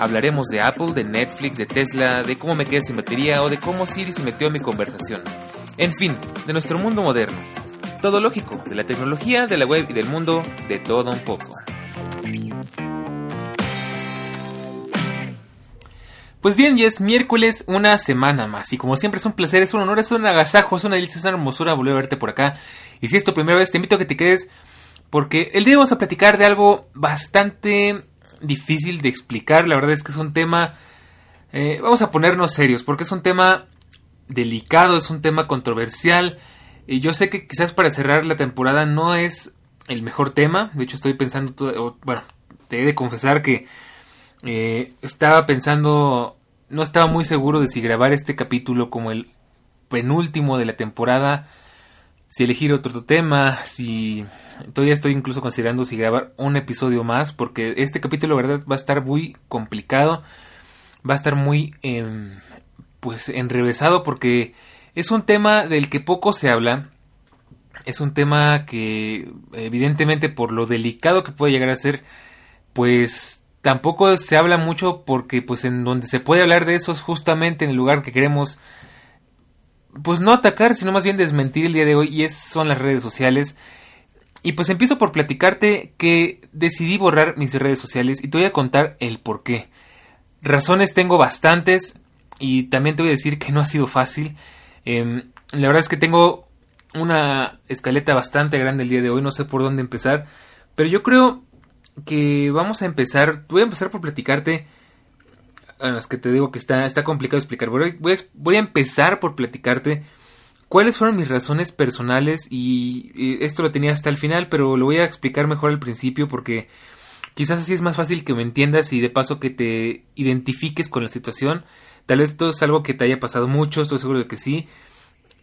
Hablaremos de Apple, de Netflix, de Tesla, de cómo me quedé sin batería o de cómo Siri se metió en mi conversación. En fin, de nuestro mundo moderno. Todo lógico, de la tecnología, de la web y del mundo, de todo un poco. Pues bien, ya es miércoles, una semana más. Y como siempre es un placer, es un honor, es un agasajo, es una delicia, es una hermosura volver a verte por acá. Y si es tu primera vez, te invito a que te quedes porque el día vamos a platicar de algo bastante difícil de explicar. La verdad es que es un tema... Eh, vamos a ponernos serios, porque es un tema delicado, es un tema controversial. Y yo sé que quizás para cerrar la temporada no es el mejor tema. De hecho, estoy pensando, bueno, te he de confesar que eh, estaba pensando, no estaba muy seguro de si grabar este capítulo como el penúltimo de la temporada, si elegir otro tema, si todavía estoy incluso considerando si grabar un episodio más, porque este capítulo, verdad, va a estar muy complicado, va a estar muy eh, pues enrevesado porque es un tema del que poco se habla. Es un tema que evidentemente por lo delicado que puede llegar a ser, pues tampoco se habla mucho porque pues en donde se puede hablar de eso es justamente en el lugar que queremos pues no atacar, sino más bien desmentir el día de hoy y es, son las redes sociales. Y pues empiezo por platicarte que decidí borrar mis redes sociales y te voy a contar el por qué. Razones tengo bastantes, y también te voy a decir que no ha sido fácil. Em, la verdad es que tengo una escaleta bastante grande el día de hoy, no sé por dónde empezar, pero yo creo que vamos a empezar, voy a empezar por platicarte, bueno, es que te digo que está, está complicado explicar, voy, voy, a, voy a empezar por platicarte cuáles fueron mis razones personales y, y, esto lo tenía hasta el final, pero lo voy a explicar mejor al principio porque quizás así es más fácil que me entiendas y de paso que te identifiques con la situación Tal vez esto es algo que te haya pasado mucho, estoy seguro de que sí.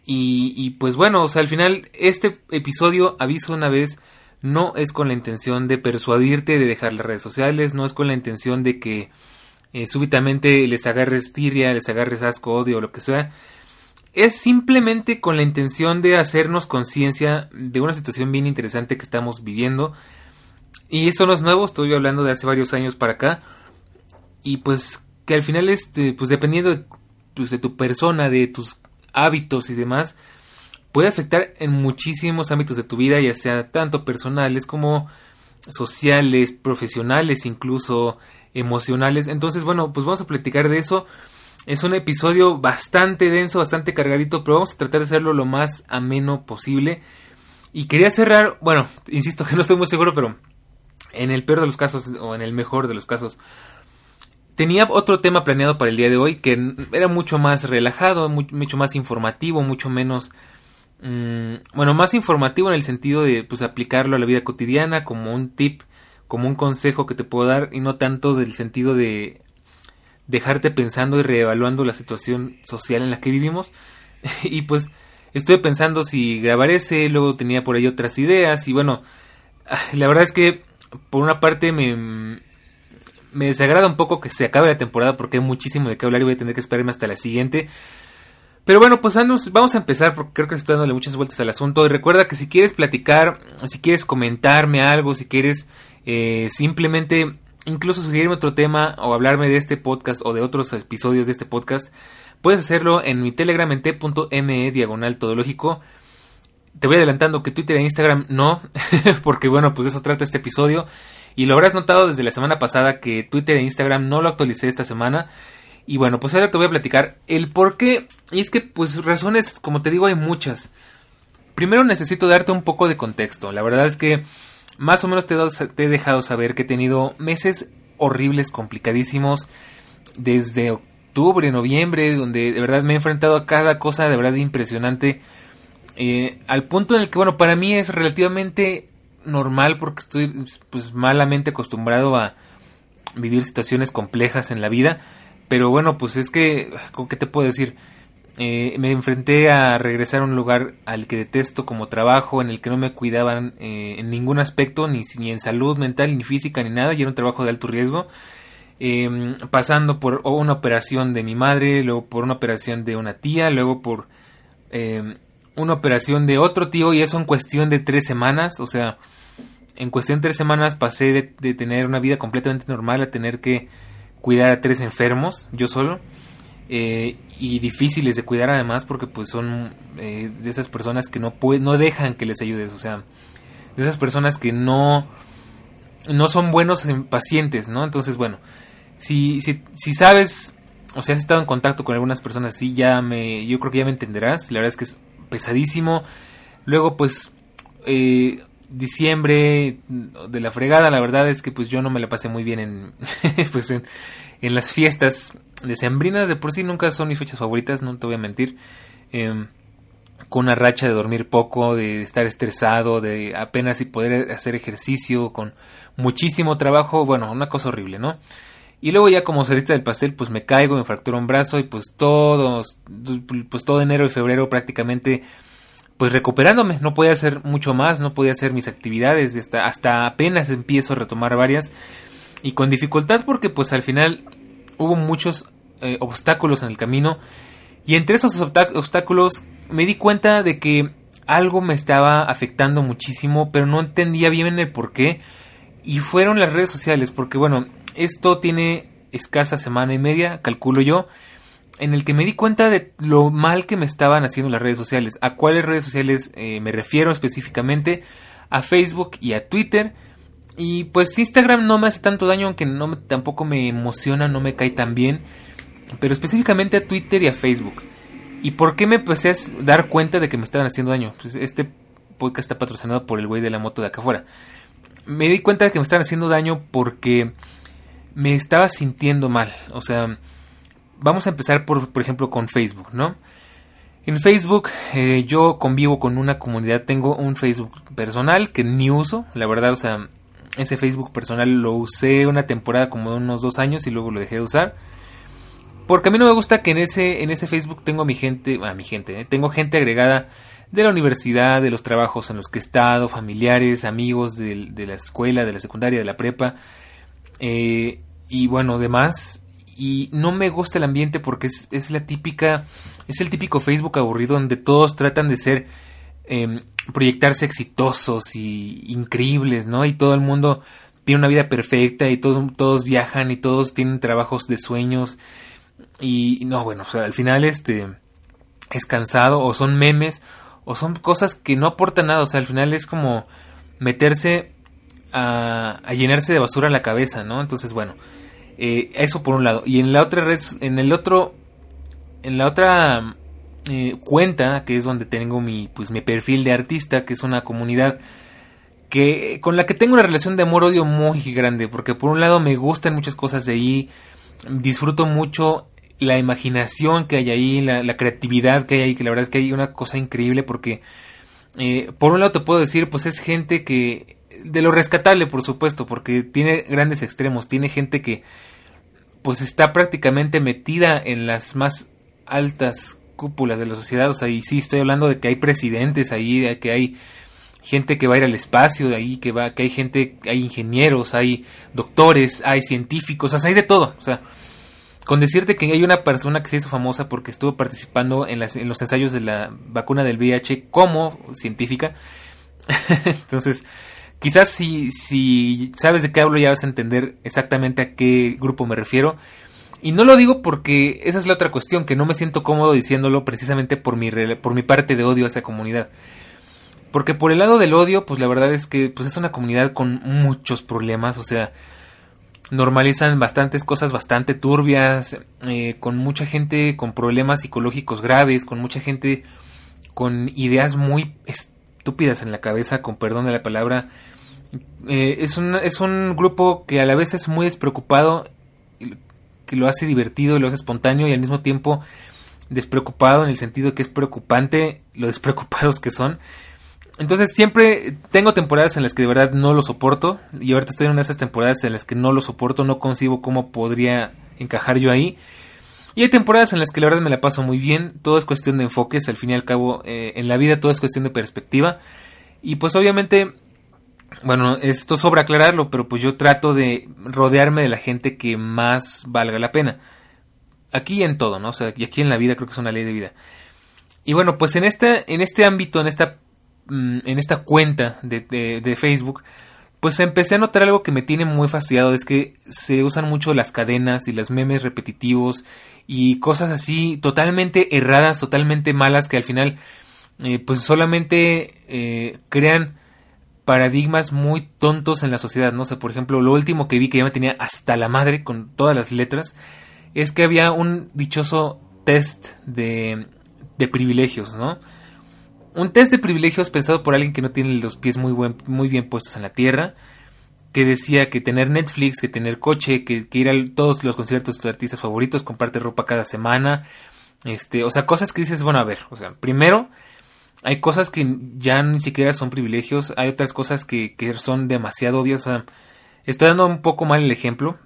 Y, y pues bueno, o sea, al final este episodio, aviso una vez, no es con la intención de persuadirte de dejar las redes sociales, no es con la intención de que eh, súbitamente les agarres tiria, les agarres asco, odio lo que sea. Es simplemente con la intención de hacernos conciencia de una situación bien interesante que estamos viviendo. Y esto no es nuevo, estoy hablando de hace varios años para acá. Y pues que al final, este, pues dependiendo de, pues, de tu persona, de tus hábitos y demás, puede afectar en muchísimos ámbitos de tu vida, ya sea tanto personales como sociales, profesionales, incluso emocionales. Entonces, bueno, pues vamos a platicar de eso. Es un episodio bastante denso, bastante cargadito, pero vamos a tratar de hacerlo lo más ameno posible. Y quería cerrar, bueno, insisto que no estoy muy seguro, pero en el peor de los casos o en el mejor de los casos, Tenía otro tema planeado para el día de hoy que era mucho más relajado, mucho más informativo, mucho menos... Mmm, bueno, más informativo en el sentido de pues aplicarlo a la vida cotidiana como un tip, como un consejo que te puedo dar y no tanto del sentido de dejarte pensando y reevaluando la situación social en la que vivimos. y pues estoy pensando si grabar ese, luego tenía por ahí otras ideas y bueno, la verdad es que por una parte me, me desagrada un poco que se acabe la temporada porque hay muchísimo de qué hablar y voy a tener que esperarme hasta la siguiente. Pero bueno, pues vamos a empezar porque creo que estoy dándole muchas vueltas al asunto. Y recuerda que si quieres platicar, si quieres comentarme algo, si quieres eh, simplemente incluso sugerirme otro tema o hablarme de este podcast o de otros episodios de este podcast, puedes hacerlo en mi telegram en t.me diagonal. Te voy adelantando que Twitter e Instagram no, porque bueno, pues de eso trata este episodio. Y lo habrás notado desde la semana pasada que Twitter e Instagram no lo actualicé esta semana. Y bueno, pues ahora te voy a platicar el por qué. Y es que, pues, razones, como te digo, hay muchas. Primero necesito darte un poco de contexto. La verdad es que más o menos te, te he dejado saber que he tenido meses horribles, complicadísimos. Desde octubre, noviembre, donde de verdad me he enfrentado a cada cosa de verdad impresionante. Eh, al punto en el que, bueno, para mí es relativamente normal porque estoy pues malamente acostumbrado a vivir situaciones complejas en la vida. Pero bueno, pues es que, ¿con qué te puedo decir? Eh, me enfrenté a regresar a un lugar al que detesto como trabajo, en el que no me cuidaban eh, en ningún aspecto, ni, ni en salud mental, ni física, ni nada, y era un trabajo de alto riesgo. Em, pasando por una operación de mi madre, luego por una operación de una tía, luego por em, una operación de otro tío, y eso en cuestión de tres semanas, o sea, en cuestión de tres semanas pasé de, de tener una vida completamente normal a tener que cuidar a tres enfermos, yo solo. Eh, y difíciles de cuidar además porque pues son eh, de esas personas que no no dejan que les ayudes o sea de esas personas que no no son buenos pacientes no entonces bueno si, si, si sabes o sea has estado en contacto con algunas personas así ya me yo creo que ya me entenderás la verdad es que es pesadísimo. Luego pues eh, diciembre de la fregada la verdad es que pues yo no me la pasé muy bien en pues en, en las fiestas decembrinas de por sí nunca son mis fechas favoritas, no te voy a mentir. Em, con una racha de dormir poco, de estar estresado, de apenas y poder hacer ejercicio, con muchísimo trabajo, bueno, una cosa horrible, ¿no? Y luego ya como saliste del pastel, pues me caigo, me fracturo un brazo y pues todos, pues todo enero y febrero prácticamente, pues recuperándome, no podía hacer mucho más, no podía hacer mis actividades, hasta, hasta apenas empiezo a retomar varias y con dificultad porque pues al final hubo muchos eh, obstáculos en el camino y entre esos obstáculos me di cuenta de que algo me estaba afectando muchísimo, pero no entendía bien el por qué. Y fueron las redes sociales, porque bueno, esto tiene escasa semana y media, calculo yo, en el que me di cuenta de lo mal que me estaban haciendo las redes sociales. ¿A cuáles redes sociales eh, me refiero específicamente? A Facebook y a Twitter y pues Instagram no me hace tanto daño, aunque no tampoco me emociona, no me cae tan bien. Pero específicamente a Twitter y a Facebook. ¿Y por qué me empecé a dar cuenta de que me estaban haciendo daño? Pues este podcast está patrocinado por el güey de la moto de acá afuera. Me di cuenta de que me estaban haciendo daño porque me estaba sintiendo mal. O sea, vamos a empezar por, por ejemplo, con Facebook, ¿no? En Facebook eh, yo convivo con una comunidad, tengo un Facebook personal que ni uso, la verdad, o sea, ese Facebook personal lo usé una temporada como de unos dos años y luego lo dejé de usar. Porque a mí no me gusta que en ese, en ese Facebook tengo a mi gente, a mi gente, ¿eh? tengo gente agregada de la universidad, de los trabajos en los que he estado, familiares, amigos de, la escuela, de la secundaria, de la prepa, eh, y bueno, demás. Y no me gusta el ambiente porque es, es la típica, es el típico Facebook aburrido donde todos tratan de ser Em, proyectarse exitosos y increíbles, ¿no? Y todo el mundo tiene una vida perfecta y todos, todos viajan y todos tienen trabajos de sueños y no, bueno, o sea, al final este es cansado o son memes o son cosas que no aportan nada, o sea, al final es como meterse a, llenarse de basura la cabeza, ¿no? Entonces, bueno, eh, eso por un lado. Y en la otra red, en el otro, en la otra eh, cuenta, que es donde tengo mi, pues, mi perfil de artista, que es una comunidad que con la que tengo una relación de amor odio muy grande, porque por un lado me gustan muchas cosas de ahí, disfruto mucho la imaginación que hay ahí, la, creatividad que hay ahí, que la verdad es que hay una cosa increíble porque eh, por un lado te puedo decir, pues es gente que de lo rescatable, por supuesto, porque tiene grandes extremos, tiene gente que pues está prácticamente metida en las más altas cúpulas de la sociedad, o sea, y sí estoy hablando de que hay presidentes ahí, de que hay gente que va a ir al espacio, de ahí que va, que hay gente, hay ingenieros, hay doctores, hay científicos, o sea, hay de todo, o sea, con decirte que hay una persona que se hizo famosa porque estuvo participando en, las, en los ensayos de la vacuna del VIH como científica, entonces, quizás si, si sabes de qué hablo ya vas a entender exactamente a qué grupo me refiero, y no lo digo porque esa es la otra cuestión, que no me siento cómodo diciéndolo precisamente por mi, por mi parte de odio a esa comunidad. Porque por el lado del odio, pues la verdad es que pues es una comunidad con muchos problemas, o sea, normalizan bastantes cosas bastante turbias, eh, con mucha gente con problemas psicológicos graves, con mucha gente con ideas muy estúpidas en la cabeza, con perdón de la palabra. Eh, es, un, es un grupo que a la vez es muy despreocupado que lo hace divertido lo hace espontáneo y al mismo tiempo despreocupado en el sentido que es preocupante lo despreocupados que son. Entonces siempre tengo temporadas en las que de verdad no lo soporto y ahorita estoy en una de esas temporadas en las que no lo soporto, no concibo cómo podría encajar yo ahí. Y hay temporadas en las que la verdad me la paso muy bien, todo es cuestión de enfoques, al fin y al cabo eh, en la vida todo es cuestión de perspectiva. Y pues obviamente, bueno, esto sobra aclararlo, pero pues yo trato de rodearme de la gente que más valga la pena. Aquí en todo, ¿no? O sea, y aquí en la vida creo que es una ley de vida. Y bueno, pues en este, en este ámbito, en esta, mm, en esta cuenta de, de Facebook, pues empecé a notar algo que me tiene muy fastidiado, es que se usan mucho las cadenas y las memes repetitivos y cosas así totalmente erradas, totalmente malas que al final eh, pues solamente eh, crean paradigmas muy tontos en la sociedad, no sé, por ejemplo, lo último que vi que ya me tenía hasta la madre con todas las letras es que había un dichoso test de, de privilegios, ¿no? Un test de privilegios pensado por alguien que no tiene los pies muy, muy bien puestos en la tierra, que decía que tener Netflix, que tener coche, que, ir a todos los conciertos de artistas favoritos, comprarte ropa cada semana, este, o sea, cosas que dices, bueno, a ver, o sea, primero, hay cosas que ya ni siquiera son privilegios, hay otras cosas que, que son demasiado obvias, o sea, estoy dando un poco mal el ejemplo,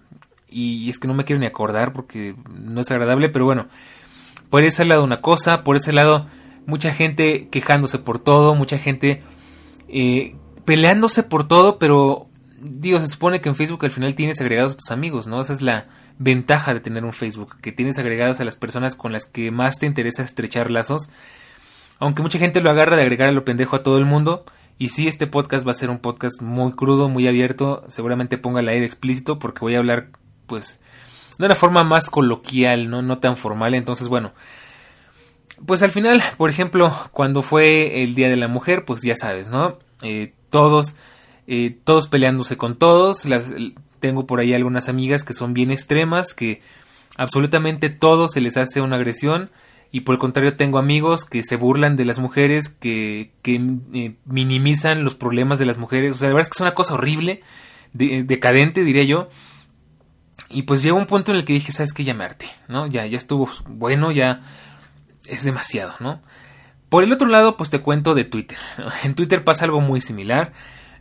y es que no me quiero ni acordar porque no es agradable, pero bueno, por ese lado una cosa, por ese lado mucha gente quejándose por todo, mucha gente eh, peleándose por todo, pero digo, se supone que en Facebook al final tienes agregados a tus amigos, ¿no? Esa es la ventaja de tener un Facebook, que tienes agregados a las personas con las que más te interesa estrechar lazos. Aunque mucha gente lo agarra de agregar a lo pendejo a todo el mundo. Y sí, este podcast va a ser un podcast muy crudo, muy abierto. Seguramente ponga la E explícito porque voy a hablar, pues, de una forma más coloquial, ¿no? No tan formal. Entonces, bueno, pues al final, por ejemplo, cuando fue el Día de la Mujer, pues ya sabes, ¿no? Eh, todos, eh, todos peleándose con todos. Las, tengo por ahí algunas amigas que son bien extremas, que absolutamente todo se les hace una agresión. Y por el contrario, tengo amigos que se burlan de las mujeres, que, que eh, minimizan los problemas de las mujeres. O sea, la verdad es que es una cosa horrible, decadente, diría yo. Y pues llegó un punto en el que dije, ¿sabes qué? Me ¿no? Ya, ya estuvo bueno, ya es demasiado, ¿no? Por el otro lado, pues te cuento de Twitter. En Twitter pasa algo muy similar.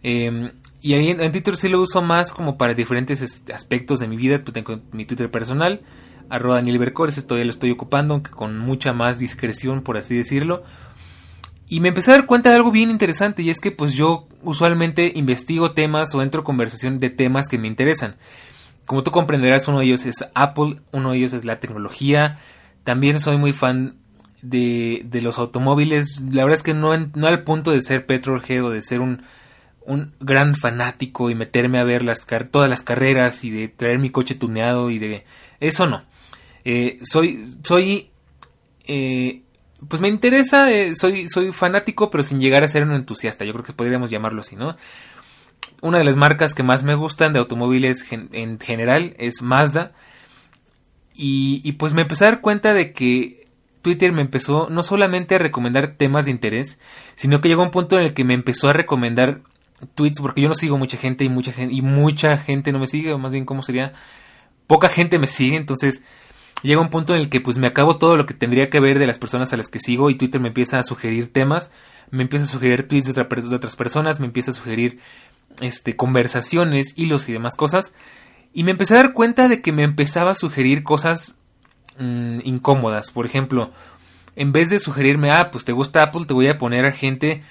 Em, y ahí en, Twitter sí lo uso más como para diferentes aspectos de mi vida. Pues tengo mi Twitter personal, arroba Daniel Bercores, esto ya lo estoy ocupando, aunque con mucha más discreción, por así decirlo. Y me empecé a dar cuenta de algo bien interesante, y es que pues yo usualmente investigo temas o entro en conversación de temas que me interesan. Como tú comprenderás, uno de ellos es Apple, uno de ellos es la tecnología. También soy muy fan de, los automóviles, la verdad es que no, no al punto de ser petrolhead o de ser un, un gran fanático y meterme a ver las todas las carreras y de traer mi coche tuneado y de eso no. Eh, soy soy eh, pues me interesa, eh, soy soy fanático pero sin llegar a ser un entusiasta. Yo creo que podríamos llamarlo así, ¿no? Una de las marcas que más me gustan de automóviles en general es Mazda. Y, pues me empecé a dar cuenta de que Twitter me empezó no solamente a recomendar temas de interés, sino que llegó un punto en el que me empezó a recomendar tweets, porque yo no sigo mucha gente y mucha gente, y mucha gente no me sigue, o más bien, ¿cómo sería? Poca gente me sigue, entonces llega un punto en el que pues me acabo todo lo que tendría que ver de las personas a las que sigo y Twitter me empieza a sugerir temas, me empieza a sugerir tweets de, de otras personas, me empieza a sugerir este, conversaciones, hilos y demás cosas. Y me empecé a dar cuenta de que me empezaba a sugerir cosas Mm, incómodas. Por ejemplo, en vez de sugerirme, ah, pues te gusta Apple, te voy a poner a gente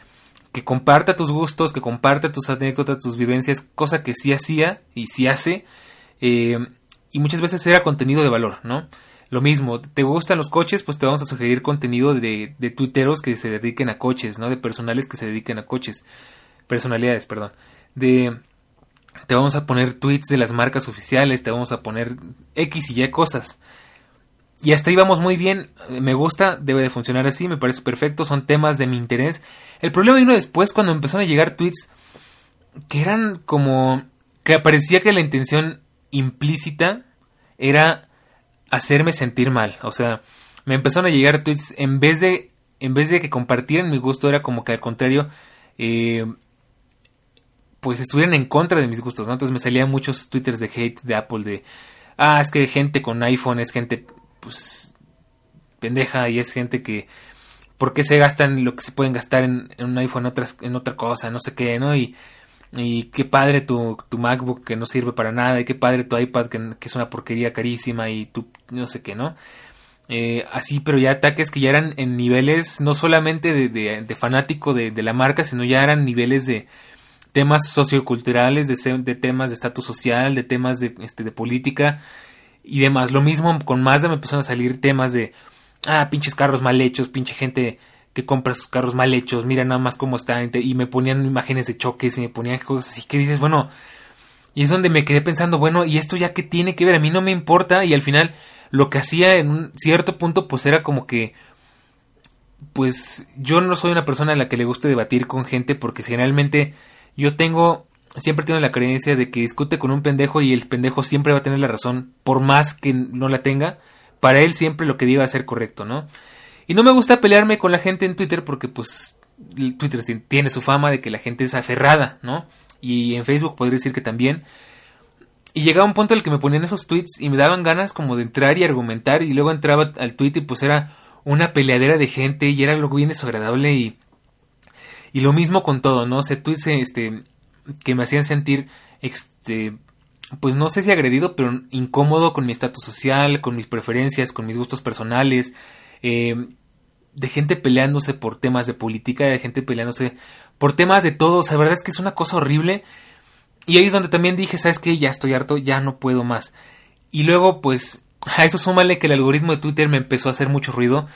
que comparta tus gustos, que comparta tus anécdotas, tus vivencias, cosa que sí hacía y sí hace. Eh, y muchas veces era contenido de valor, ¿no? Lo mismo, ¿te gustan los coches? Pues te vamos a sugerir contenido de, de tuiteros que se dediquen a coches, ¿no? De personales que se dediquen a coches. Personalidades, perdón. De te vamos a poner tweets de las marcas oficiales, te vamos a poner X y Y cosas. Y hasta ahí vamos muy bien, me gusta, debe de funcionar así, me parece perfecto, son temas de mi interés. El problema vino después cuando empezaron a llegar tweets que eran como que parecía que la intención implícita era hacerme sentir mal, o sea, me empezaron a llegar tweets en vez de en vez de que compartieran mi gusto era como que al contrario eh, pues estuvieran en contra de mis gustos, ¿no? Entonces me salían muchos twitters de hate de Apple de ah, es que gente con iPhone es gente pues pendeja y es gente que por qué se gastan lo que se pueden gastar en, un iPhone en, en otra cosa, no sé qué, ¿no? Y qué padre tu, tu, MacBook que no sirve para nada, y qué padre tu iPad que, es una porquería carísima y tú no sé qué, ¿no? eh, así, pero ya ataques que ya eran en niveles no solamente de, de, fanático de, la marca, sino ya eran niveles de temas socioculturales, de, temas de estatus social, de temas de, este, de política y demás. Lo mismo con Mazda me empezaron a salir temas de, ah, pinches carros mal hechos, pinche gente compra sus carros mal hechos, mira nada más cómo están, y me ponían imágenes de choques y me ponían cosas así que dices, bueno, y es donde me quedé pensando, bueno, ¿y esto ya qué tiene que ver? A mí no me importa y al final lo que hacía en un cierto punto pues era como que pues yo no soy una persona a la que le guste debatir con gente porque generalmente yo tengo siempre tengo la creencia de que discute con un pendejo y el pendejo siempre va a tener la razón por más que no la tenga para él siempre lo que diga va a ser correcto, ¿no? Y no me gusta pelearme con la gente en Twitter porque pues Twitter tiene su fama de que la gente es aferrada, ¿no? Y en Facebook podría decir que también. Y llegaba un punto en el que me ponían esos tweets y me daban ganas como de entrar y argumentar y luego entraba al tweet y pues era una peleadera de gente y era algo bien desagradable y y lo mismo con todo, ¿no? O sea, tweets este que me hacían sentir este pues no sé si agredido, pero incómodo con mi estatus social, con mis preferencias, con mis gustos personales, eh, de gente peleándose por temas de política, de gente peleándose por temas de todo, o sea, la verdad es que es una cosa horrible. Y ahí es donde también dije, ¿sabes qué? Ya estoy harto, ya no puedo más. Y luego, pues, a eso súmale que el algoritmo de Twitter me empezó a hacer mucho ruido,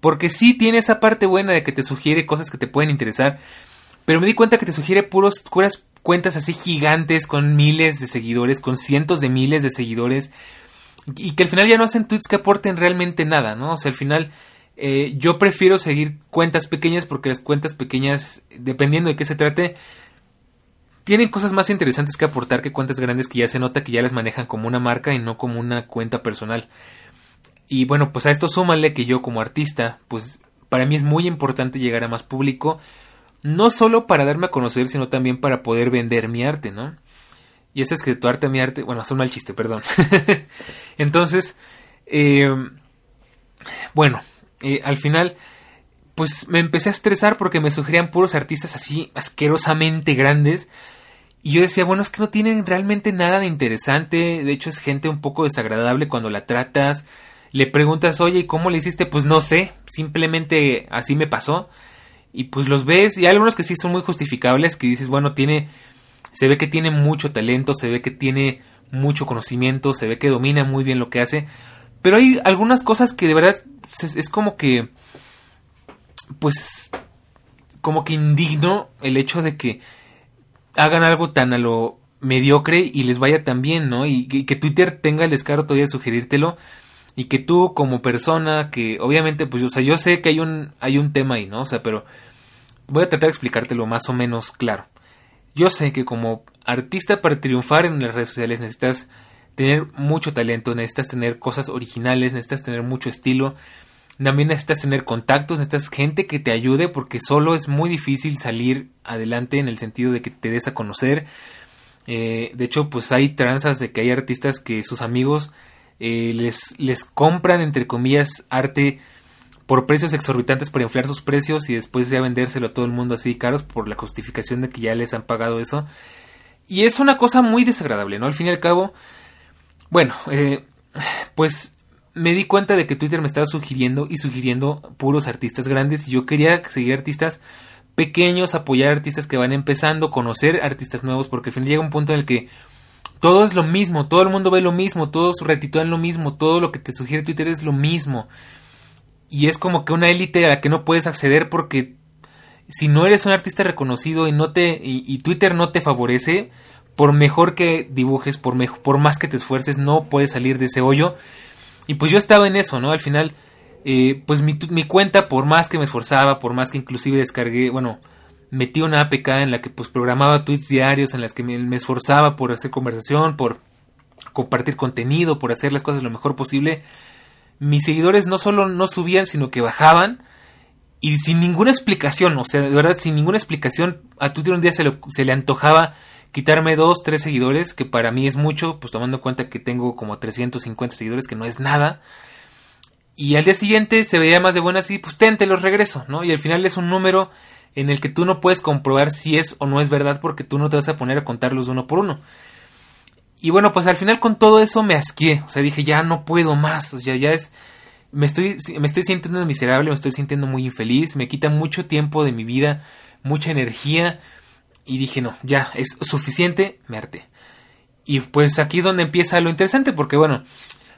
porque sí tiene esa parte buena de que te sugiere cosas que te pueden interesar, pero me di cuenta que te sugiere puros, puras cuentas así gigantes con miles de seguidores, con cientos de miles de seguidores, y que al final ya no hacen tweets que aporten realmente nada, ¿no? O sea, al final eh, yo prefiero seguir cuentas pequeñas porque las cuentas pequeñas, dependiendo de qué se trate, tienen cosas más interesantes que aportar que cuentas grandes que ya se nota que ya las manejan como una marca y no como una cuenta personal. Y bueno, pues a esto súmale que yo como artista, pues para mí es muy importante llegar a más público, no solo para darme a conocer, sino también para poder vender mi arte, ¿no? Y ese es que tu arte, mi arte, bueno, es un mal chiste, perdón. Entonces, eh, bueno, eh, al final, pues me empecé a estresar porque me sugerían puros artistas así asquerosamente grandes. Y yo decía, bueno, es que no tienen realmente nada de interesante. De hecho, es gente un poco desagradable cuando la tratas. Le preguntas, oye, ¿y cómo le hiciste? Pues no sé, simplemente así me pasó. Y pues los ves, y hay algunos que sí son muy justificables, que dices, bueno, tiene se ve que tiene mucho talento, se ve que tiene mucho conocimiento, se ve que domina muy bien lo que hace, pero hay algunas cosas que de verdad es, como que, pues, como que indigno el hecho de que hagan algo tan a lo mediocre y les vaya tan bien, ¿no? Y, que Twitter tenga el descaro todavía de sugerírtelo y que tú como persona que obviamente pues o sea, yo sé que hay un hay un tema ahí, ¿no? O sea, pero voy a tratar de explicártelo más o menos claro. Yo sé que como artista para triunfar en las redes sociales necesitas tener mucho talento, necesitas tener cosas originales, necesitas tener mucho estilo, también necesitas tener contactos, necesitas gente que te ayude porque solo es muy difícil salir adelante en el sentido de que te des a conocer. Eh, de hecho, pues hay tranzas de que hay artistas que sus amigos eh, les, les compran, entre comillas, arte por precios exorbitantes para inflar sus precios y después ya vendérselo a todo el mundo así caros por la justificación de que ya les han pagado eso. Y es una cosa muy desagradable, ¿no? Al fin y al cabo, bueno, eh, pues me di cuenta de que Twitter me estaba sugiriendo y sugiriendo puros artistas grandes y yo quería seguir artistas pequeños, apoyar artistas que van empezando, conocer artistas nuevos, porque al fin llega un punto en el que todo es lo mismo, todo el mundo ve lo mismo, todos retitúan lo mismo, todo lo que te sugiere Twitter es lo mismo. Y es como que una élite a la que no puedes acceder porque si no eres un artista reconocido y no te y, Twitter no te favorece por mejor que dibujes por por más que te esfuerces no puedes salir de ese hoyo. Y pues yo estaba en eso no al final eh, pues mi, mi, cuenta por más que me esforzaba por más que inclusive descargué bueno metí una APK en la que pues programaba tweets diarios en las que me, esforzaba por hacer conversación por compartir contenido por hacer las cosas lo mejor posible mis seguidores no solo no subían, sino que bajaban y sin ninguna explicación, o sea, de verdad, sin ninguna explicación, a Twitter un día se le antojaba quitarme dos, tres seguidores, que para mí es mucho, pues tomando en cuenta que tengo como 350 seguidores, que no es nada. Y al día siguiente se veía más de buenas y pues ten, te los regreso, ¿no? Y al final es un número en el que tú no puedes comprobar si es o no es verdad porque tú no te vas a poner a contarlos uno por uno. Y bueno, pues al final con todo eso me asqué. O sea, dije, ya no puedo más. O sea, ya es. me estoy, me estoy sintiendo miserable, me estoy sintiendo muy infeliz, me quita mucho tiempo de mi vida, mucha energía. Y dije, no, ya, es suficiente, me harté. Y pues aquí es donde empieza lo interesante, porque bueno,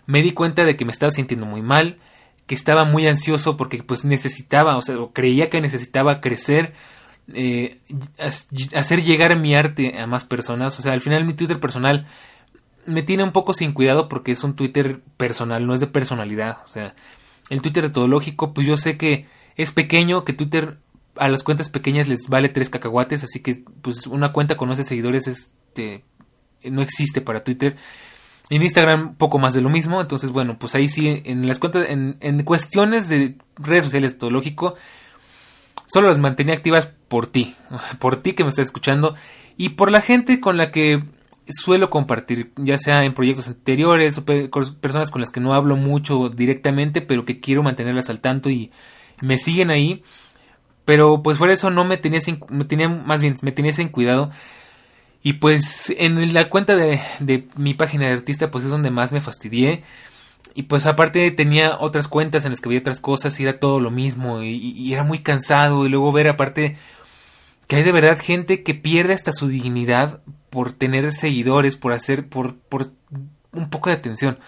me di cuenta de que me estaba sintiendo muy mal, que estaba muy ansioso porque pues necesitaba, o sea, creía que necesitaba crecer, eh, hacer llegar mi arte a más personas. O sea, al final mi Twitter personal me tiene un poco sin cuidado porque es un Twitter personal, no es de personalidad. O sea, el Twitter etológico, pues yo sé que es pequeño, que Twitter a las cuentas pequeñas les vale tres cacahuates, así que pues una cuenta con 11 seguidores este, no existe para Twitter. En Instagram poco más de lo mismo, entonces bueno, pues ahí sí, en las cuentas, en, en cuestiones de redes sociales etológico, solo las mantenía activas por ti, por ti que me estás escuchando y por la gente con la que suelo compartir, ya sea en proyectos anteriores o personas con las que no hablo mucho directamente, pero que quiero mantenerlas al tanto y me siguen ahí. Pero pues por eso no me tenía, me tenía más bien, me tenía sin cuidado. Y pues en la cuenta de, de mi página de artista pues es donde más me fastidié. Y pues aparte tenía otras cuentas en las que veía otras cosas y era todo lo mismo y, y, era muy cansado y luego ver aparte que hay de verdad gente que pierde hasta su dignidad por tener seguidores, por hacer, por, por un poco de atención.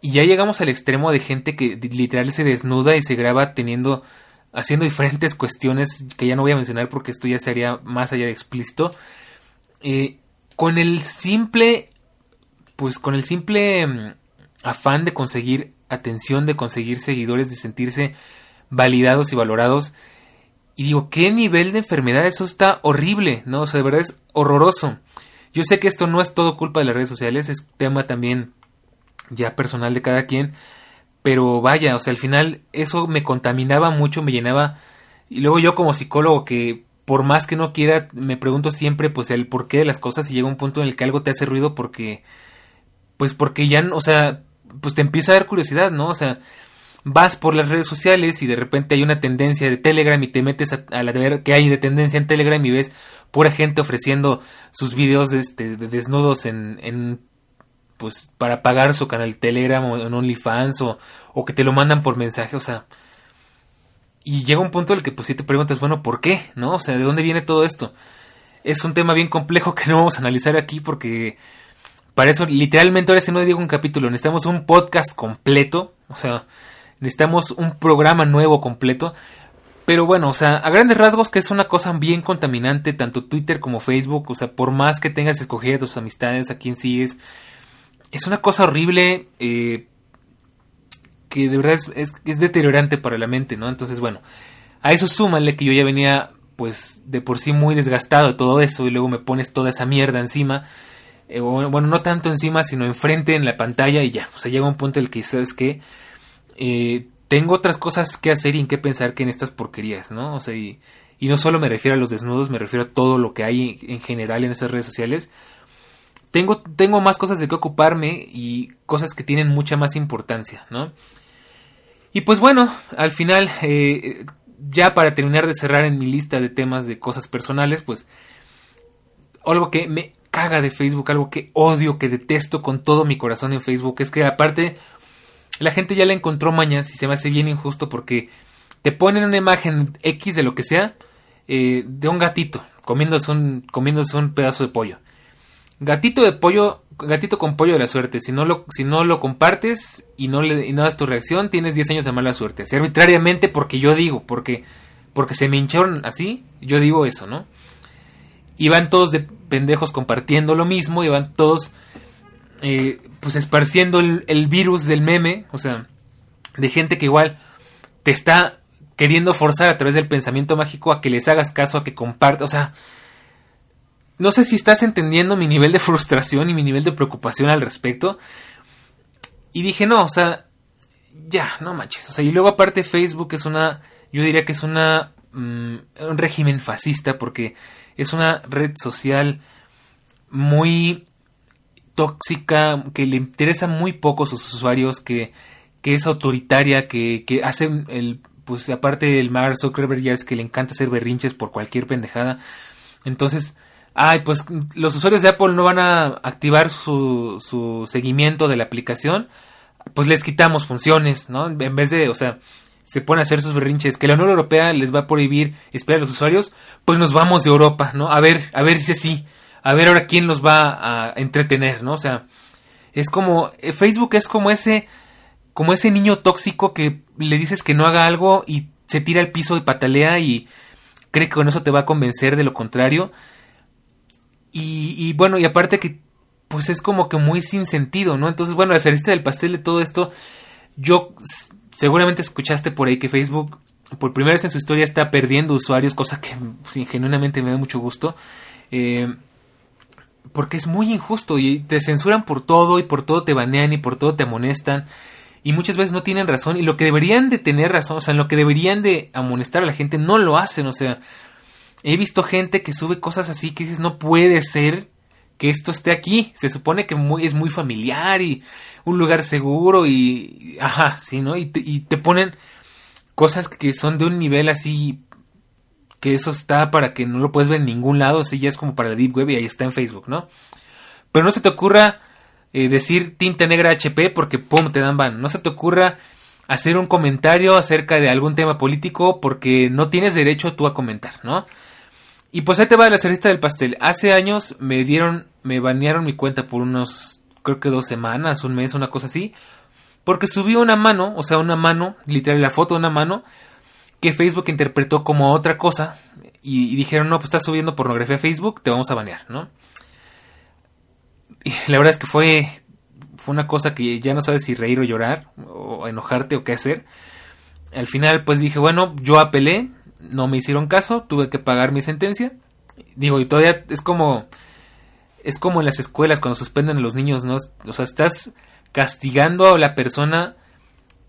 Y ya llegamos al extremo de gente que literal se desnuda y se graba teniendo, haciendo diferentes cuestiones que ya no voy a mencionar porque esto ya sería más allá de explícito. Eh, con el simple, pues con el simple mm, afán de conseguir atención, de conseguir seguidores, de sentirse validados y valorados. Y digo, ¿qué nivel de enfermedad? Eso está horrible, ¿no? O sea, de verdad es horroroso. Yo sé que esto no es todo culpa de las redes sociales, es tema también ya personal de cada quien, pero vaya, o sea, al final eso me contaminaba mucho, me llenaba y luego yo como psicólogo que por más que no quiera me pregunto siempre pues el porqué de las cosas y llega un punto en el que algo te hace ruido porque pues porque ya, o sea, pues te empieza a dar curiosidad, ¿no? O sea, vas por las redes sociales y de repente hay una tendencia de Telegram y te metes a, la de ver qué hay de tendencia en Telegram y ves pura gente ofreciendo sus videos de, este, de desnudos en, en, pues para pagar su canal Telegram o en OnlyFans o, o que te lo mandan por mensaje, o sea, y llega un punto en el que pues si te preguntas, bueno, ¿por qué? ¿No? O sea, ¿de dónde viene todo esto? Es un tema bien complejo que no vamos a analizar aquí porque para eso literalmente ahora si no digo un capítulo, necesitamos un podcast completo, o sea, necesitamos un programa nuevo completo pero bueno, o sea, a grandes rasgos que es una cosa bien contaminante, tanto Twitter como Facebook, o sea, por más que tengas escogido a tus amistades, a quién sigues, es una cosa horrible eh, que de verdad es, es, deteriorante para la mente, ¿no? Entonces, bueno, a eso súmale que yo ya venía, pues, de por sí muy desgastado de todo eso y luego me pones toda esa mierda encima. Eh, bueno, no tanto encima, sino enfrente en la pantalla y ya, o sea, llega un punto en el que, ¿sabes qué? Eh, tengo otras cosas que hacer y en qué pensar que en estas porquerías, ¿no? O sea, y, no solo me refiero a los desnudos, me refiero a todo lo que hay en general en esas redes sociales. Tengo, tengo más cosas de qué ocuparme y cosas que tienen mucha más importancia, ¿no? Y pues bueno, al final, eh, ya para terminar de cerrar en mi lista de temas de cosas personales, pues algo que me caga de Facebook, algo que odio, que detesto con todo mi corazón en Facebook, es que aparte la gente ya le encontró mañas y se me hace bien injusto porque te ponen una imagen X de lo que sea eh, de un gatito comiéndose un, comiéndose un pedazo de pollo. Gatito de pollo, gatito con pollo de la suerte. Si no lo, si no lo compartes y no le y no das tu reacción, tienes 10 años de mala suerte. Así arbitrariamente porque yo digo, porque, porque se me hincharon así, yo digo eso, ¿no? Y van todos de pendejos compartiendo lo mismo y van todos eh, pues esparciendo el, virus del meme, o sea, de gente que igual te está queriendo forzar a través del pensamiento mágico a que les hagas caso, a que compartas, o sea, no sé si estás entendiendo mi nivel de frustración y mi nivel de preocupación al respecto. Y dije, no, o sea, ya, no manches, o sea, y luego aparte Facebook es una, yo diría que es una, mm, un régimen fascista porque es una red social muy tóxica, que le interesa muy poco a sus usuarios, que, que es autoritaria, que, que hace el, pues aparte el Mark Zuckerberg ya es que le encanta hacer berrinches por cualquier pendejada. Entonces, ay, pues los usuarios de Apple no van a activar su, su seguimiento de la aplicación pues les quitamos funciones, ¿no? En vez de, o sea, se a hacer sus berrinches, que la Unión Europea les va a prohibir esperar a los usuarios, pues nos vamos de Europa, ¿no? A ver, a ver si así, a ver ahora quién los va a entretener, ¿no? O sea, es como, eh, Facebook es como ese, como ese niño tóxico que le dices que no haga algo y se tira al piso y patalea y cree que con eso te va a convencer de lo contrario. Y, y bueno, y aparte que pues es como que muy sin sentido, ¿no? Entonces, bueno, la cerista del pastel de todo esto, yo seguramente escuchaste por ahí que Facebook por primera vez en su historia está perdiendo usuarios, cosa que pues, genuinamente me da mucho gusto. Eh, porque es muy injusto y te censuran por todo y por todo te banean y por todo te amonestan y muchas veces no tienen razón y lo que deberían de tener razón, o sea, lo que deberían de amonestar a la gente no lo hacen, o sea, he visto gente que sube cosas así que dices no puede ser que esto esté aquí. Se supone que es muy familiar y un lugar seguro y... Ajá, sí, ¿no? Y te, y te ponen cosas que son de un nivel así que eso está para que no lo puedes ver en ningún lado, así ya es como para la Deep Web y ahí está en Facebook, ¿no? Pero no se te ocurra eh, decir tinta negra HP porque pum, te dan ban. No se te ocurra hacer un comentario acerca de algún tema político porque no tienes derecho tú a comentar, ¿no? Y pues ahí te va la cereza del pastel. Hace años me dieron, me banearon mi cuenta por unos, creo que dos semanas, un mes, una cosa así. Porque subí una mano, o sea, una mano, literal, la foto de una mano, que Facebook interpretó como otra cosa. Y, dijeron, no, pues estás subiendo pornografía a Facebook, te vamos a banear, ¿no? Y la verdad es que fue, fue una cosa que ya no sabes si reír o llorar, o enojarte o qué hacer. Al final, pues dije, bueno, yo apelé, no me hicieron caso, tuve que pagar mi sentencia. Digo, y todavía es como es como en las escuelas cuando suspenden a los niños, ¿no? O sea, estás castigando a la persona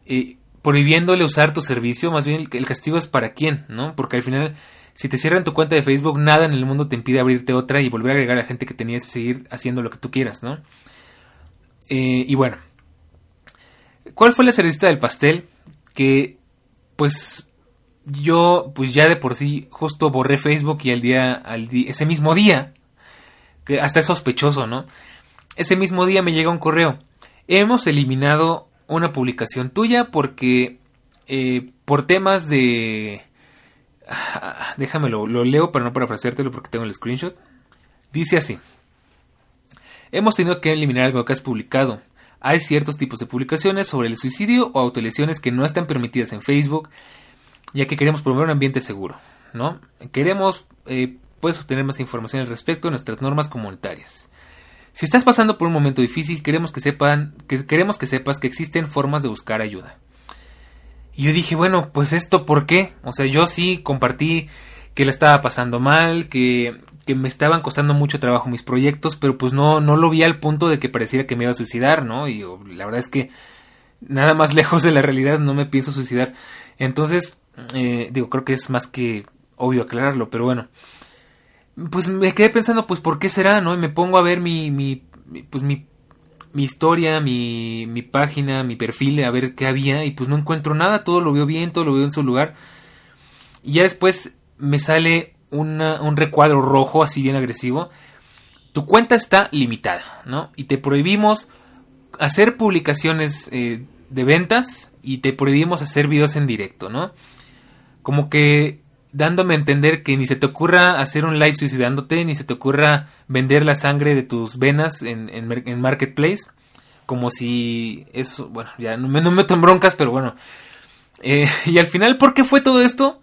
eh, prohibiéndole usar tu servicio, más bien el, castigo es para quién, ¿no? Porque al final si te cierran tu cuenta de Facebook, nada en el mundo te impide abrirte otra y volver a agregar a la gente que tenías y seguir haciendo lo que tú quieras, ¿no? Eh, y bueno, ¿cuál fue la cerecita del pastel? Que, pues, yo pues ya de por sí justo borré Facebook y al día, ese mismo día, que hasta es sospechoso, ¿no? Ese mismo día me llega un correo. Hemos eliminado una publicación tuya porque eh, por temas de... Ah, déjame lo, lo leo para no parafraseártelo porque tengo el screenshot. Dice así. Hemos tenido que eliminar algo que has publicado. Hay ciertos tipos de publicaciones sobre el suicidio o autolesiones que no están permitidas en Facebook ya que queremos promover un ambiente seguro, ¿no? Queremos, eh, puedes obtener más información al respecto de nuestras normas comunitarias. Si estás pasando por un momento difícil, queremos que sepan, que queremos que sepas que existen formas de buscar ayuda. Y yo dije, bueno, pues esto, ¿por qué? O sea, yo sí compartí que le estaba pasando mal, que, que me estaban costando mucho trabajo mis proyectos, pero pues no, no lo vi al punto de que pareciera que me iba a suicidar, ¿no? Y la verdad es que nada más lejos de la realidad no me pienso suicidar. Entonces, eh, digo, creo que es más que obvio aclararlo, pero bueno. Pues me quedé pensando, pues, ¿por qué será, no? Y me pongo a ver mi, mi, pues, mi, mi historia, mi, mi página, mi perfil, a ver qué había, y pues no encuentro nada, todo lo veo bien, todo lo veo en su lugar. Y ya después me sale una, un recuadro rojo, así bien agresivo. Tu cuenta está limitada, ¿no? Y te prohibimos hacer publicaciones eh, de ventas y te prohibimos hacer videos en directo, ¿no? Como que dándome a entender que ni se te ocurra hacer un live suicidándote, ni se te ocurra vender la sangre de tus venas en, en, Marketplace, como si eso, bueno, ya no me, meto en broncas, pero bueno. Eh, y al final, ¿por qué fue todo esto?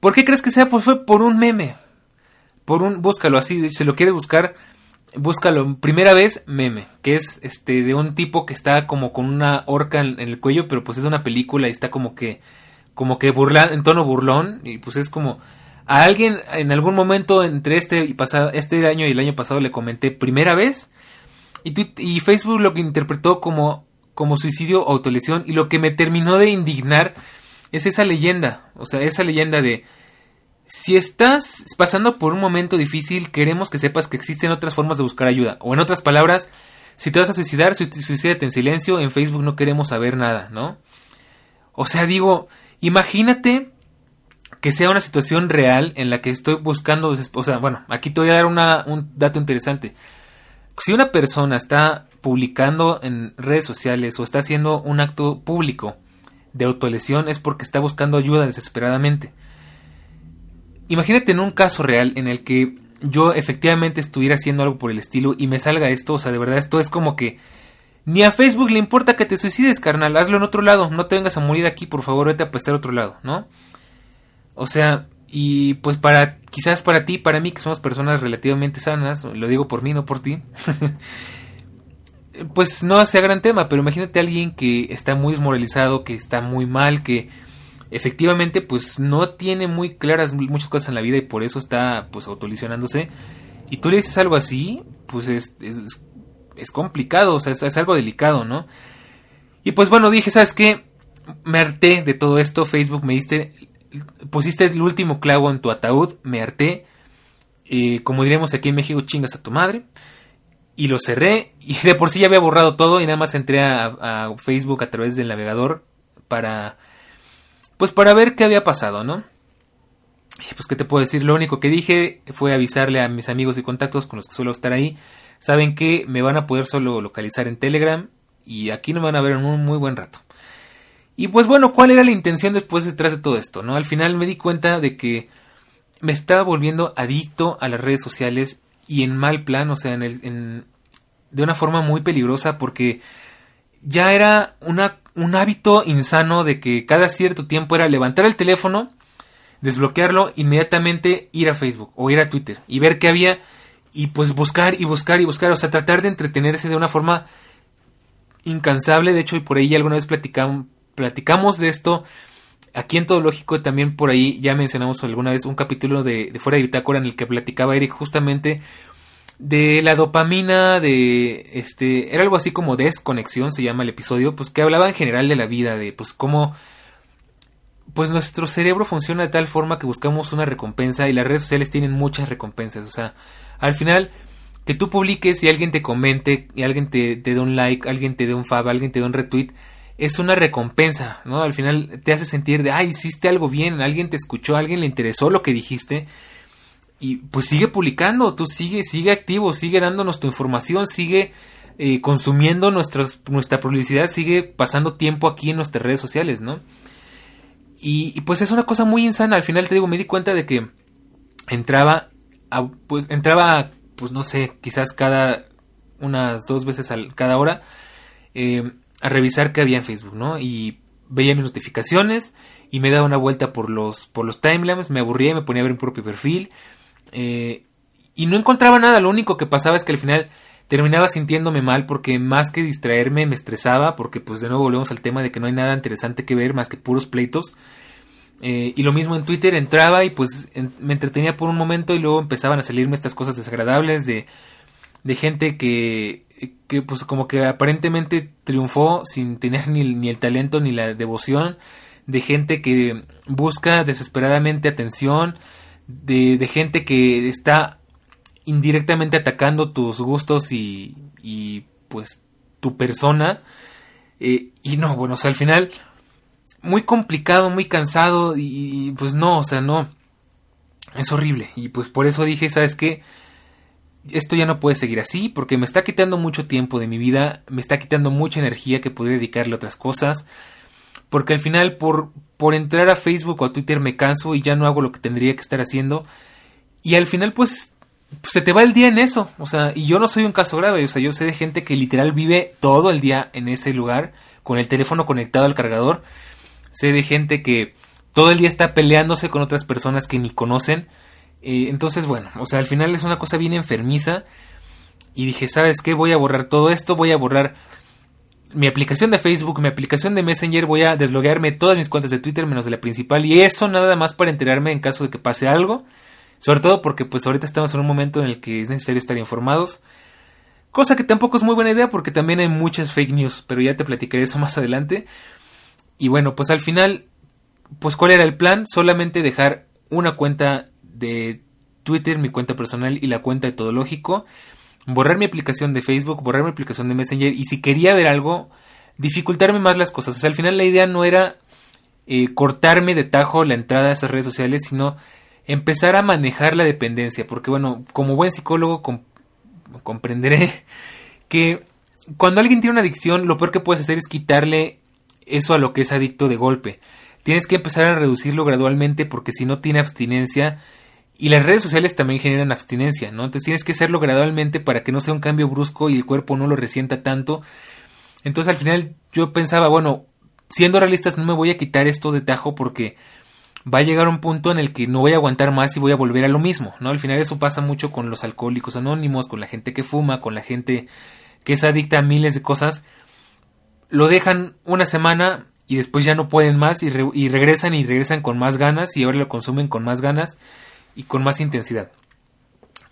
¿Por qué crees que sea? Pues fue por un meme. Por un, búscalo así, si lo quieres buscar, búscalo. Primera vez, meme, que es este de un tipo que está como con una horca en el cuello, pero pues es una película y está como que como que burla, en tono burlón, y pues es como a alguien en algún momento entre este pasado, este año y el año pasado le comenté primera vez, y, y Facebook lo que interpretó como, como suicidio o autolesión, y lo que me terminó de indignar es esa leyenda, o sea, esa leyenda de si estás pasando por un momento difícil, queremos que sepas que existen otras formas de buscar ayuda, o en otras palabras, si te vas a suicidar, suicídate en silencio, en Facebook no queremos saber nada, ¿no? O sea, digo, Imagínate que sea una situación real en la que estoy buscando, o sea, bueno, aquí te voy a dar un dato interesante. Si una persona está publicando en redes sociales o está haciendo un acto público de autolesión es porque está buscando ayuda desesperadamente. Imagínate en un caso real en el que yo efectivamente estuviera haciendo algo por el estilo y me salga esto, o sea, de verdad esto es como que ni a Facebook le importa que te suicides, carnal, hazlo en otro lado, no te vengas a morir aquí, por favor, vete a prestar otro lado, ¿no? O sea, y pues para quizás para ti, para mí que somos personas relativamente sanas, lo digo por mí, no por ti. pues no sea gran tema, pero imagínate a alguien que está muy desmoralizado, que está muy mal, que efectivamente pues no tiene muy claras muchas cosas en la vida y por eso está pues autolisionándose y tú le dices algo así, pues es, es, es complicado, o sea, es, algo delicado, ¿no? Y pues bueno, dije, ¿sabes qué? Me harté de todo esto, Facebook me diste, pusiste el último clavo en tu ataúd, me harté, eh, como diríamos aquí en México, chingas a tu madre y lo cerré y de por sí ya había borrado todo y nada más entré a, Facebook a través del navegador para pues para ver qué había pasado, ¿no? Y pues qué te puedo decir, lo único que dije fue avisarle a mis amigos y contactos con los que suelo estar ahí, saben que me van a poder solo localizar en Telegram y aquí no me van a ver en un muy buen rato. Y pues bueno, ¿cuál era la intención después detrás de todo esto, no? Al final me di cuenta de que me estaba volviendo adicto a las redes sociales y en mal plan, o sea, en el, de una forma muy peligrosa porque ya era una, un hábito insano de que cada cierto tiempo era levantar el teléfono, desbloquearlo, inmediatamente ir a Facebook o ir a Twitter y ver qué había y pues buscar y buscar y buscar, o sea, tratar de entretenerse de una forma incansable, de hecho, y por ahí alguna vez platicamos, platicamos de esto aquí en Todo Lógico, también por ahí ya mencionamos alguna vez un capítulo de, de Fuera de Bitácora en el que platicaba Eric justamente de la dopamina, de este, era algo así como desconexión, se llama el episodio, pues que hablaba en general de la vida, de pues cómo pues nuestro cerebro funciona de tal forma que buscamos una recompensa y las redes sociales tienen muchas recompensas, o sea, al final que tú publiques y alguien te comente y alguien te, dé un like, alguien te dé un fab, alguien te dé un retweet, es una recompensa, ¿no? Al final te hace sentir de, ay, hiciste algo bien, alguien te escuchó, alguien le interesó lo que dijiste. Y pues sigue publicando, tú sigue, sigue activo, sigue dándonos tu información, sigue eh, consumiendo nuestra publicidad, sigue pasando tiempo aquí en nuestras redes sociales, ¿no? Y, pues es una cosa muy insana. Al final te digo, me di cuenta de que entraba, pues entraba, pues no sé, quizás cada unas dos veces al, cada hora. Eh, a revisar qué había en Facebook, ¿no? Y veía mis notificaciones y me daba una vuelta por los, por los timelines, me aburría y me ponía a ver mi propio perfil. Eh, y no encontraba nada, lo único que pasaba es que al final terminaba sintiéndome mal porque más que distraerme me estresaba porque pues de nuevo volvemos al tema de que no hay nada interesante que ver más que puros pleitos. Eh, y lo mismo en Twitter, entraba y pues me entretenía por un momento y luego empezaban a salirme estas cosas desagradables de, de gente que que pues como que aparentemente triunfó sin tener ni, ni, el talento ni la devoción de gente que busca desesperadamente atención, de, de gente que está indirectamente atacando tus gustos y, y pues tu persona. Eh, y no, bueno, o sea, al final muy complicado, muy cansado y, pues no, o sea, no. Es horrible. Y pues por eso dije, ¿sabes qué? esto ya no puede seguir así porque me está quitando mucho tiempo de mi vida, me está quitando mucha energía que podría dedicarle a otras cosas, porque al final por, por entrar a Facebook o a Twitter me canso y ya no hago lo que tendría que estar haciendo, y al final pues se te va el día en eso, o sea, y yo no soy un caso grave, o sea, yo sé de gente que literal vive todo el día en ese lugar, con el teléfono conectado al cargador, sé de gente que todo el día está peleándose con otras personas que ni conocen, eh, entonces, bueno, o sea, al final es una cosa bien enfermiza. Y dije, ¿sabes qué? Voy a borrar todo esto, voy a borrar mi aplicación de Facebook, mi aplicación de Messenger, voy a desloguearme todas mis cuentas de Twitter menos de la principal. Y eso nada más para enterarme en caso de que pase algo. Sobre todo porque pues ahorita estamos en un momento en el que es necesario estar informados. Cosa que tampoco es muy buena idea porque también hay muchas fake news, pero ya te platicaré eso más adelante. Y bueno, pues al final, pues cuál era el plan? Solamente dejar una cuenta de Twitter, mi cuenta personal y la cuenta de Todo Lógico, borrar mi aplicación de Facebook, borrar mi aplicación de Messenger y si quería ver algo, dificultarme más las cosas. O sea, al final la idea no era eh, cortarme de tajo la entrada a esas redes sociales, sino empezar a manejar la dependencia, porque bueno, como buen psicólogo comprenderé que cuando alguien tiene una adicción, lo peor que puedes hacer es quitarle eso a lo que es adicto de golpe. Tienes que empezar a reducirlo gradualmente porque si no tiene abstinencia, y las redes sociales también generan abstinencia, ¿no? Entonces tienes que hacerlo gradualmente para que no sea un cambio brusco y el cuerpo no lo resienta tanto. Entonces al final yo pensaba, bueno, siendo realistas no me voy a quitar esto de tajo porque va a llegar un punto en el que no voy a aguantar más y voy a volver a lo mismo, ¿no? Al final eso pasa mucho con los alcohólicos anónimos, con la gente que fuma, con la gente que es adicta a miles de cosas. Lo dejan una semana y después ya no pueden más y, regresan y regresan con más ganas y ahora lo consumen con más ganas y con más intensidad.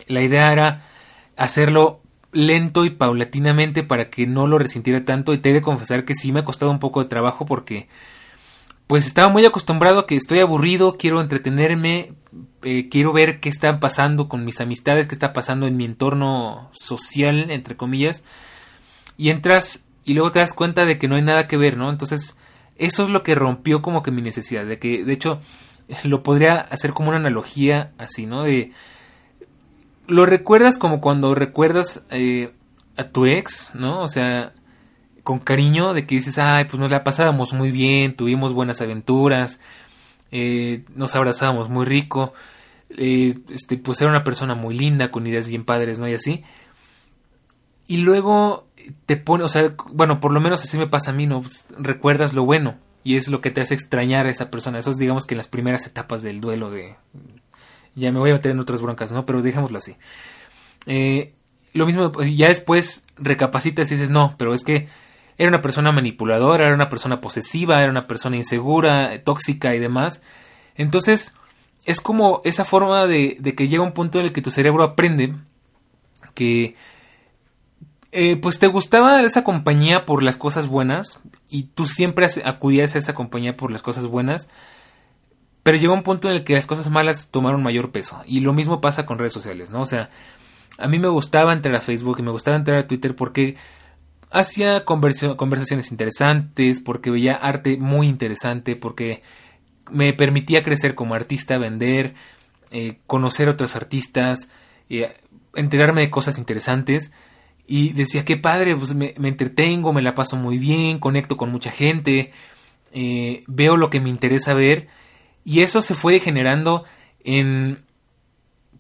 La idea era hacerlo lento y paulatinamente para que no lo resintiera tanto y te he de confesar que sí me ha costado un poco de trabajo porque pues estaba muy acostumbrado a que estoy aburrido, quiero entretenerme, eh, quiero ver qué está pasando con mis amistades, qué está pasando en mi entorno social, entre comillas, y entras y luego te das cuenta de que no hay nada que ver, ¿no? Entonces, eso es lo que rompió como que mi necesidad, de que, de hecho, lo podría hacer como una analogía así, ¿no? De lo recuerdas como cuando recuerdas eh, a tu ex, ¿no? O sea, con cariño de que dices, ay, pues nos la pasábamos muy bien, tuvimos buenas aventuras, eh, nos abrazábamos muy rico, eh, este, pues era una persona muy linda, con ideas bien padres, ¿no? Y así. Y luego te pone, o sea, bueno, por lo menos así me pasa a mí, ¿no? Pues, recuerdas lo bueno y es lo que te hace extrañar a esa persona. Eso es, digamos, que en las primeras etapas del duelo de... Ya me voy a meter en otras broncas, ¿no? Pero dejémoslo así. Eh, lo mismo, pues, ya después recapacitas y dices, no, pero es que era una persona manipuladora, era una persona posesiva, era una persona insegura, tóxica y demás. Entonces, es como esa forma de, de que llega un punto en el que tu cerebro aprende que eh, pues te gustaba esa compañía por las cosas buenas y tú siempre acudías a esa compañía por las cosas buenas, pero llegó un punto en el que las cosas malas tomaron mayor peso. Y lo mismo pasa con redes sociales, ¿no? O sea, a mí me gustaba entrar a Facebook y me gustaba entrar a Twitter porque hacía conversaciones interesantes, porque veía arte muy interesante, porque me permitía crecer como artista, vender, eh, conocer otros artistas, eh, enterarme de cosas interesantes y decía, qué padre, pues me, entretengo, me la paso muy bien, conecto con mucha gente, eh, veo lo que me interesa ver. Y eso se fue generando en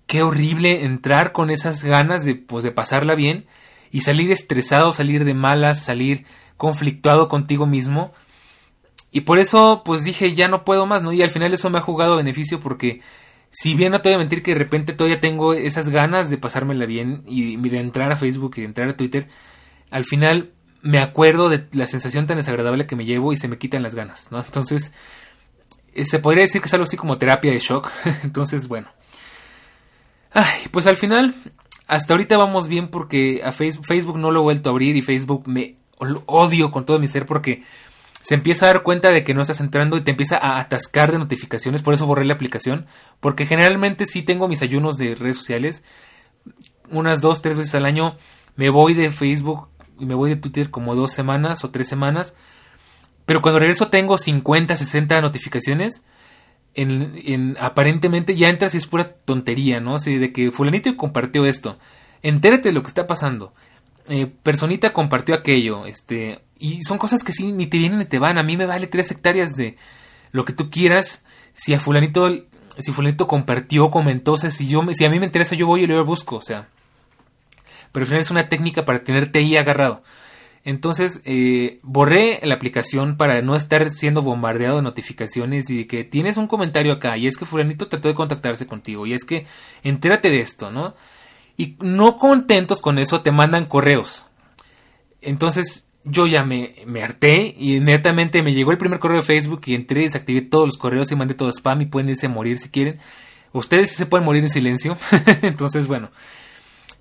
qué horrible entrar con esas ganas de, pues, de pasarla bien y salir estresado, salir de malas, salir conflictuado contigo mismo. Y por eso, pues dije, ya no puedo más, ¿no? Y al final eso me ha jugado beneficio porque si bien no te voy a mentir que de repente todavía tengo esas ganas de pasármela bien y de entrar a Facebook y de entrar a Twitter, al final me acuerdo de la sensación tan desagradable que me llevo y se me quitan las ganas, ¿no? Entonces, eh, se podría decir que es algo así como terapia de shock. Entonces, bueno. Ay, pues al final, hasta ahorita vamos bien porque a Facebook, Facebook no lo he vuelto a abrir y Facebook me odio con todo mi ser porque se empieza a dar cuenta de que no estás entrando y te empieza a atascar de notificaciones, por eso borré la aplicación, porque generalmente sí tengo mis ayunos de redes sociales, unas dos, tres veces al año me voy de Facebook y me voy de Twitter como dos semanas o tres semanas, pero cuando regreso tengo 50, 60 notificaciones, en, aparentemente ya entras y es pura tontería, ¿no? O de que fulanito compartió esto, entérate de lo que está pasando. Eh, personita compartió aquello, este, y son cosas que sí ni te vienen ni te van. A mí me vale tres hectáreas de lo que tú quieras. Si a fulanito, si fulanito compartió, comentó, o sea, si yo, si a mí me interesa, yo voy y lo busco, o sea. Pero al final es una técnica para tenerte ahí agarrado. Entonces, eh, borré la aplicación para no estar siendo bombardeado de notificaciones y de que tienes un comentario acá y es que fulanito trató de contactarse contigo y es que entérate de esto, ¿no? Y no contentos con eso te mandan correos. Entonces, yo ya me, harté y inmediatamente me llegó el primer correo de Facebook y entré, desactivé todos los correos y mandé todo spam y pueden irse a morir si quieren. Ustedes se pueden morir en silencio. Entonces, bueno.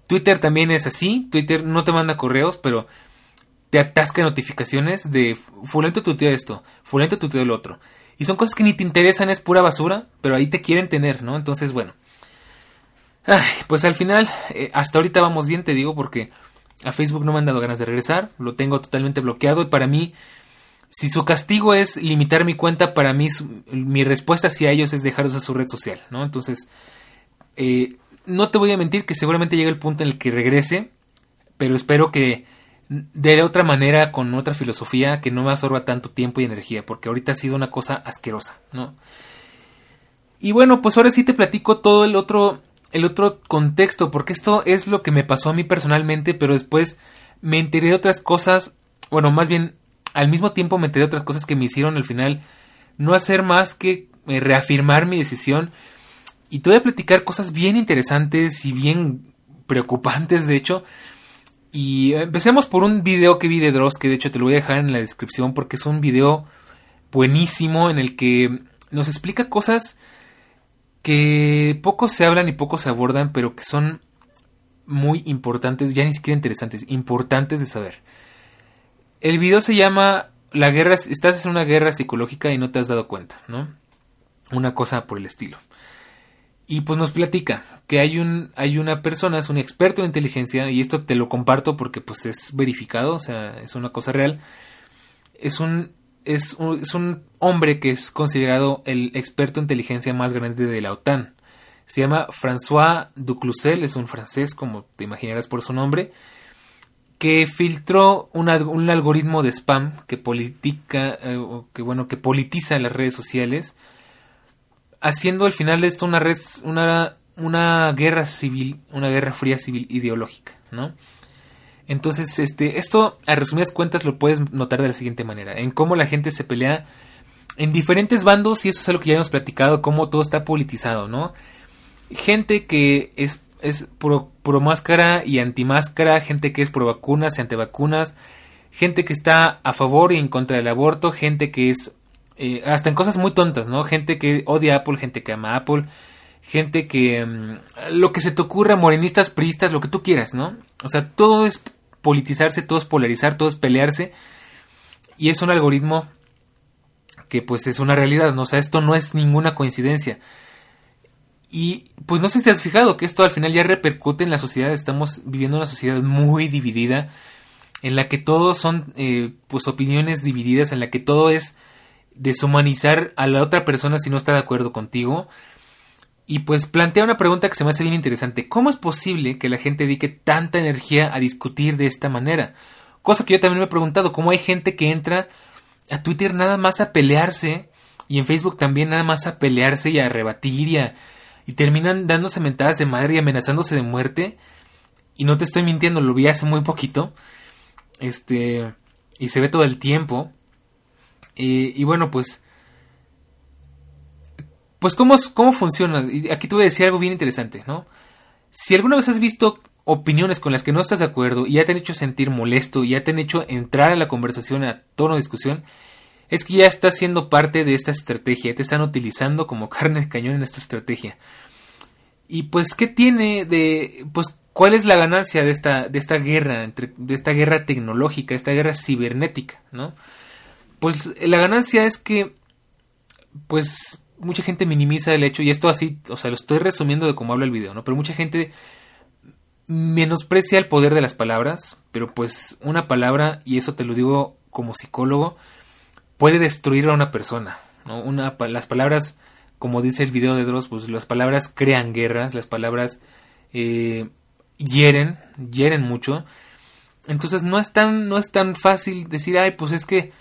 Twitter también es así. Twitter no te manda correos, pero te atasca notificaciones de fulento tuiteó esto, fulento tuiteó el otro. Y son cosas que ni te interesan, es pura basura, pero ahí te quieren tener, ¿no? Entonces, bueno. Pues al final, eh, hasta ahorita vamos bien, te digo, porque a Facebook no me han dado ganas de regresar, lo tengo totalmente bloqueado y para mí, si su castigo es limitar mi cuenta, para mí mi respuesta hacia ellos es dejarlos a su red social, ¿no? Entonces, eh, no te voy a mentir que seguramente llega el punto en el que regrese, pero espero que de otra manera, con otra filosofía que no me absorba tanto tiempo y energía, porque ahorita ha sido una cosa asquerosa, ¿no? Y bueno, pues ahora sí te platico todo el otro, el otro contexto, porque esto es lo que me pasó a mí personalmente, pero después me enteré de otras cosas, bueno, más bien al mismo tiempo me enteré de otras cosas que me hicieron al final no hacer más que eh, reafirmar mi decisión. Y te voy a platicar cosas bien interesantes y bien preocupantes, de hecho, y empecemos por un video que vi de Dross, que de hecho te lo voy a dejar en la descripción porque es un video buenísimo en el que nos explica cosas que poco se hablan y poco se abordan, pero que son muy importantes, ya ni siquiera interesantes, importantes de saber. El video se llama La guerra, estás en una guerra psicológica y no te has dado cuenta, ¿no? Una cosa por el estilo. Y pues nos platica que hay un hay una persona, es un experto en inteligencia y esto te lo comparto porque pues es verificado, o sea, es una cosa real. Es un es un, es un hombre que es considerado el experto en inteligencia más grande de la OTAN. Se llama François Ducluzel, es un francés, como te imaginarás por su nombre, que filtró un algoritmo de spam que politica, eh, que bueno, que politiza las redes sociales haciendo al final de esto una red, una, una guerra civil, una guerra fría civil ideológica, ¿no? Entonces, este, esto a resumidas cuentas lo puedes notar de la siguiente manera, en cómo la gente se pelea en diferentes bandos y eso es algo que ya hemos platicado, cómo todo está politizado, ¿no? Gente que es, es pro, máscara y anti máscara, gente que es pro vacunas y antivacunas, gente que está a favor y en contra del aborto, gente que es eh, hasta en cosas muy tontas, ¿no? Gente que odia Apple, gente que ama Apple, gente que... Mm, lo que se te ocurra, morenistas, priistas, lo que tú quieras, ¿no? O sea, todo es politizarse, todo es polarizar, todo es pelearse. Y es un algoritmo que pues es una realidad, ¿no? O sea, esto no es ninguna coincidencia. Y pues no sé si te has fijado que esto al final ya repercute en la sociedad. Estamos viviendo una sociedad muy dividida, en la que todos son eh, pues opiniones divididas, en la que todo es deshumanizar a la otra persona si no está de acuerdo contigo. Y pues plantea una pregunta que se me hace bien interesante. ¿Cómo es posible que la gente dedique tanta energía a discutir de esta manera? Cosa que yo también me he preguntado, ¿cómo hay gente que entra a Twitter nada más a pelearse y en Facebook también nada más a pelearse y a rebatir y, y terminan dándose mentadas de madre y amenazándose de muerte? Y no te estoy mintiendo, lo vi hace muy poquito. Este, y se ve todo el tiempo. Y, bueno, pues... Pues cómo, cómo funciona. Y aquí te voy a decir algo bien interesante, ¿no? Si alguna vez has visto opiniones con las que no estás de acuerdo y ya te han hecho sentir molesto y ya te han hecho entrar a la conversación a tono de discusión, es que ya estás siendo parte de esta estrategia, te están utilizando como carne de cañón en esta estrategia. Y pues, ¿qué tiene de, pues, cuál es la ganancia de esta, de esta guerra, entre, de esta guerra tecnológica, esta guerra cibernética, ¿no? Pues la ganancia es que, pues, mucha gente minimiza el hecho, y esto así, o sea, lo estoy resumiendo de cómo habla el video, ¿no? Pero mucha gente menosprecia el poder de las palabras, pero pues una palabra, y eso te lo digo como psicólogo, puede destruir a una persona, ¿no? Una, las palabras, como dice el video de Dross, pues las palabras crean guerras, las palabras eh, hieren, hieren mucho. Entonces no es tan, no es tan fácil decir, ay, pues es que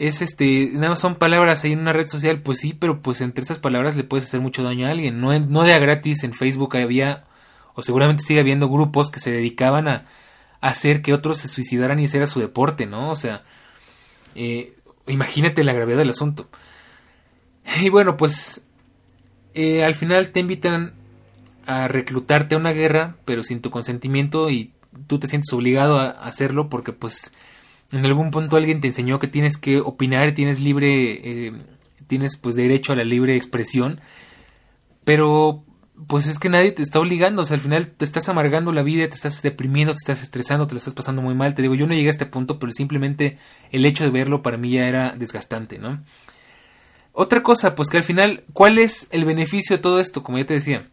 es este, nada más son palabras ahí en una red social, pues sí, pero pues entre esas palabras le puedes hacer mucho daño a alguien. No, no de a gratis en Facebook había, o seguramente sigue habiendo grupos que se dedicaban a, hacer que otros se suicidaran y ese era su deporte, ¿no? O sea, eh, imagínate la gravedad del asunto. Y bueno, pues eh, al final te invitan a reclutarte a una guerra, pero sin tu consentimiento y tú te sientes obligado a hacerlo porque pues en algún punto alguien te enseñó que tienes que opinar, tienes libre, eh, tienes pues derecho a la libre expresión, pero pues es que nadie te está obligando, o sea, al final te estás amargando la vida, te estás deprimiendo, te estás estresando, te la estás pasando muy mal, te digo, yo no llegué a este punto, pero simplemente el hecho de verlo para mí ya era desgastante, ¿no? Otra cosa, pues que al final, ¿cuál es el beneficio de todo esto? Como ya te decía,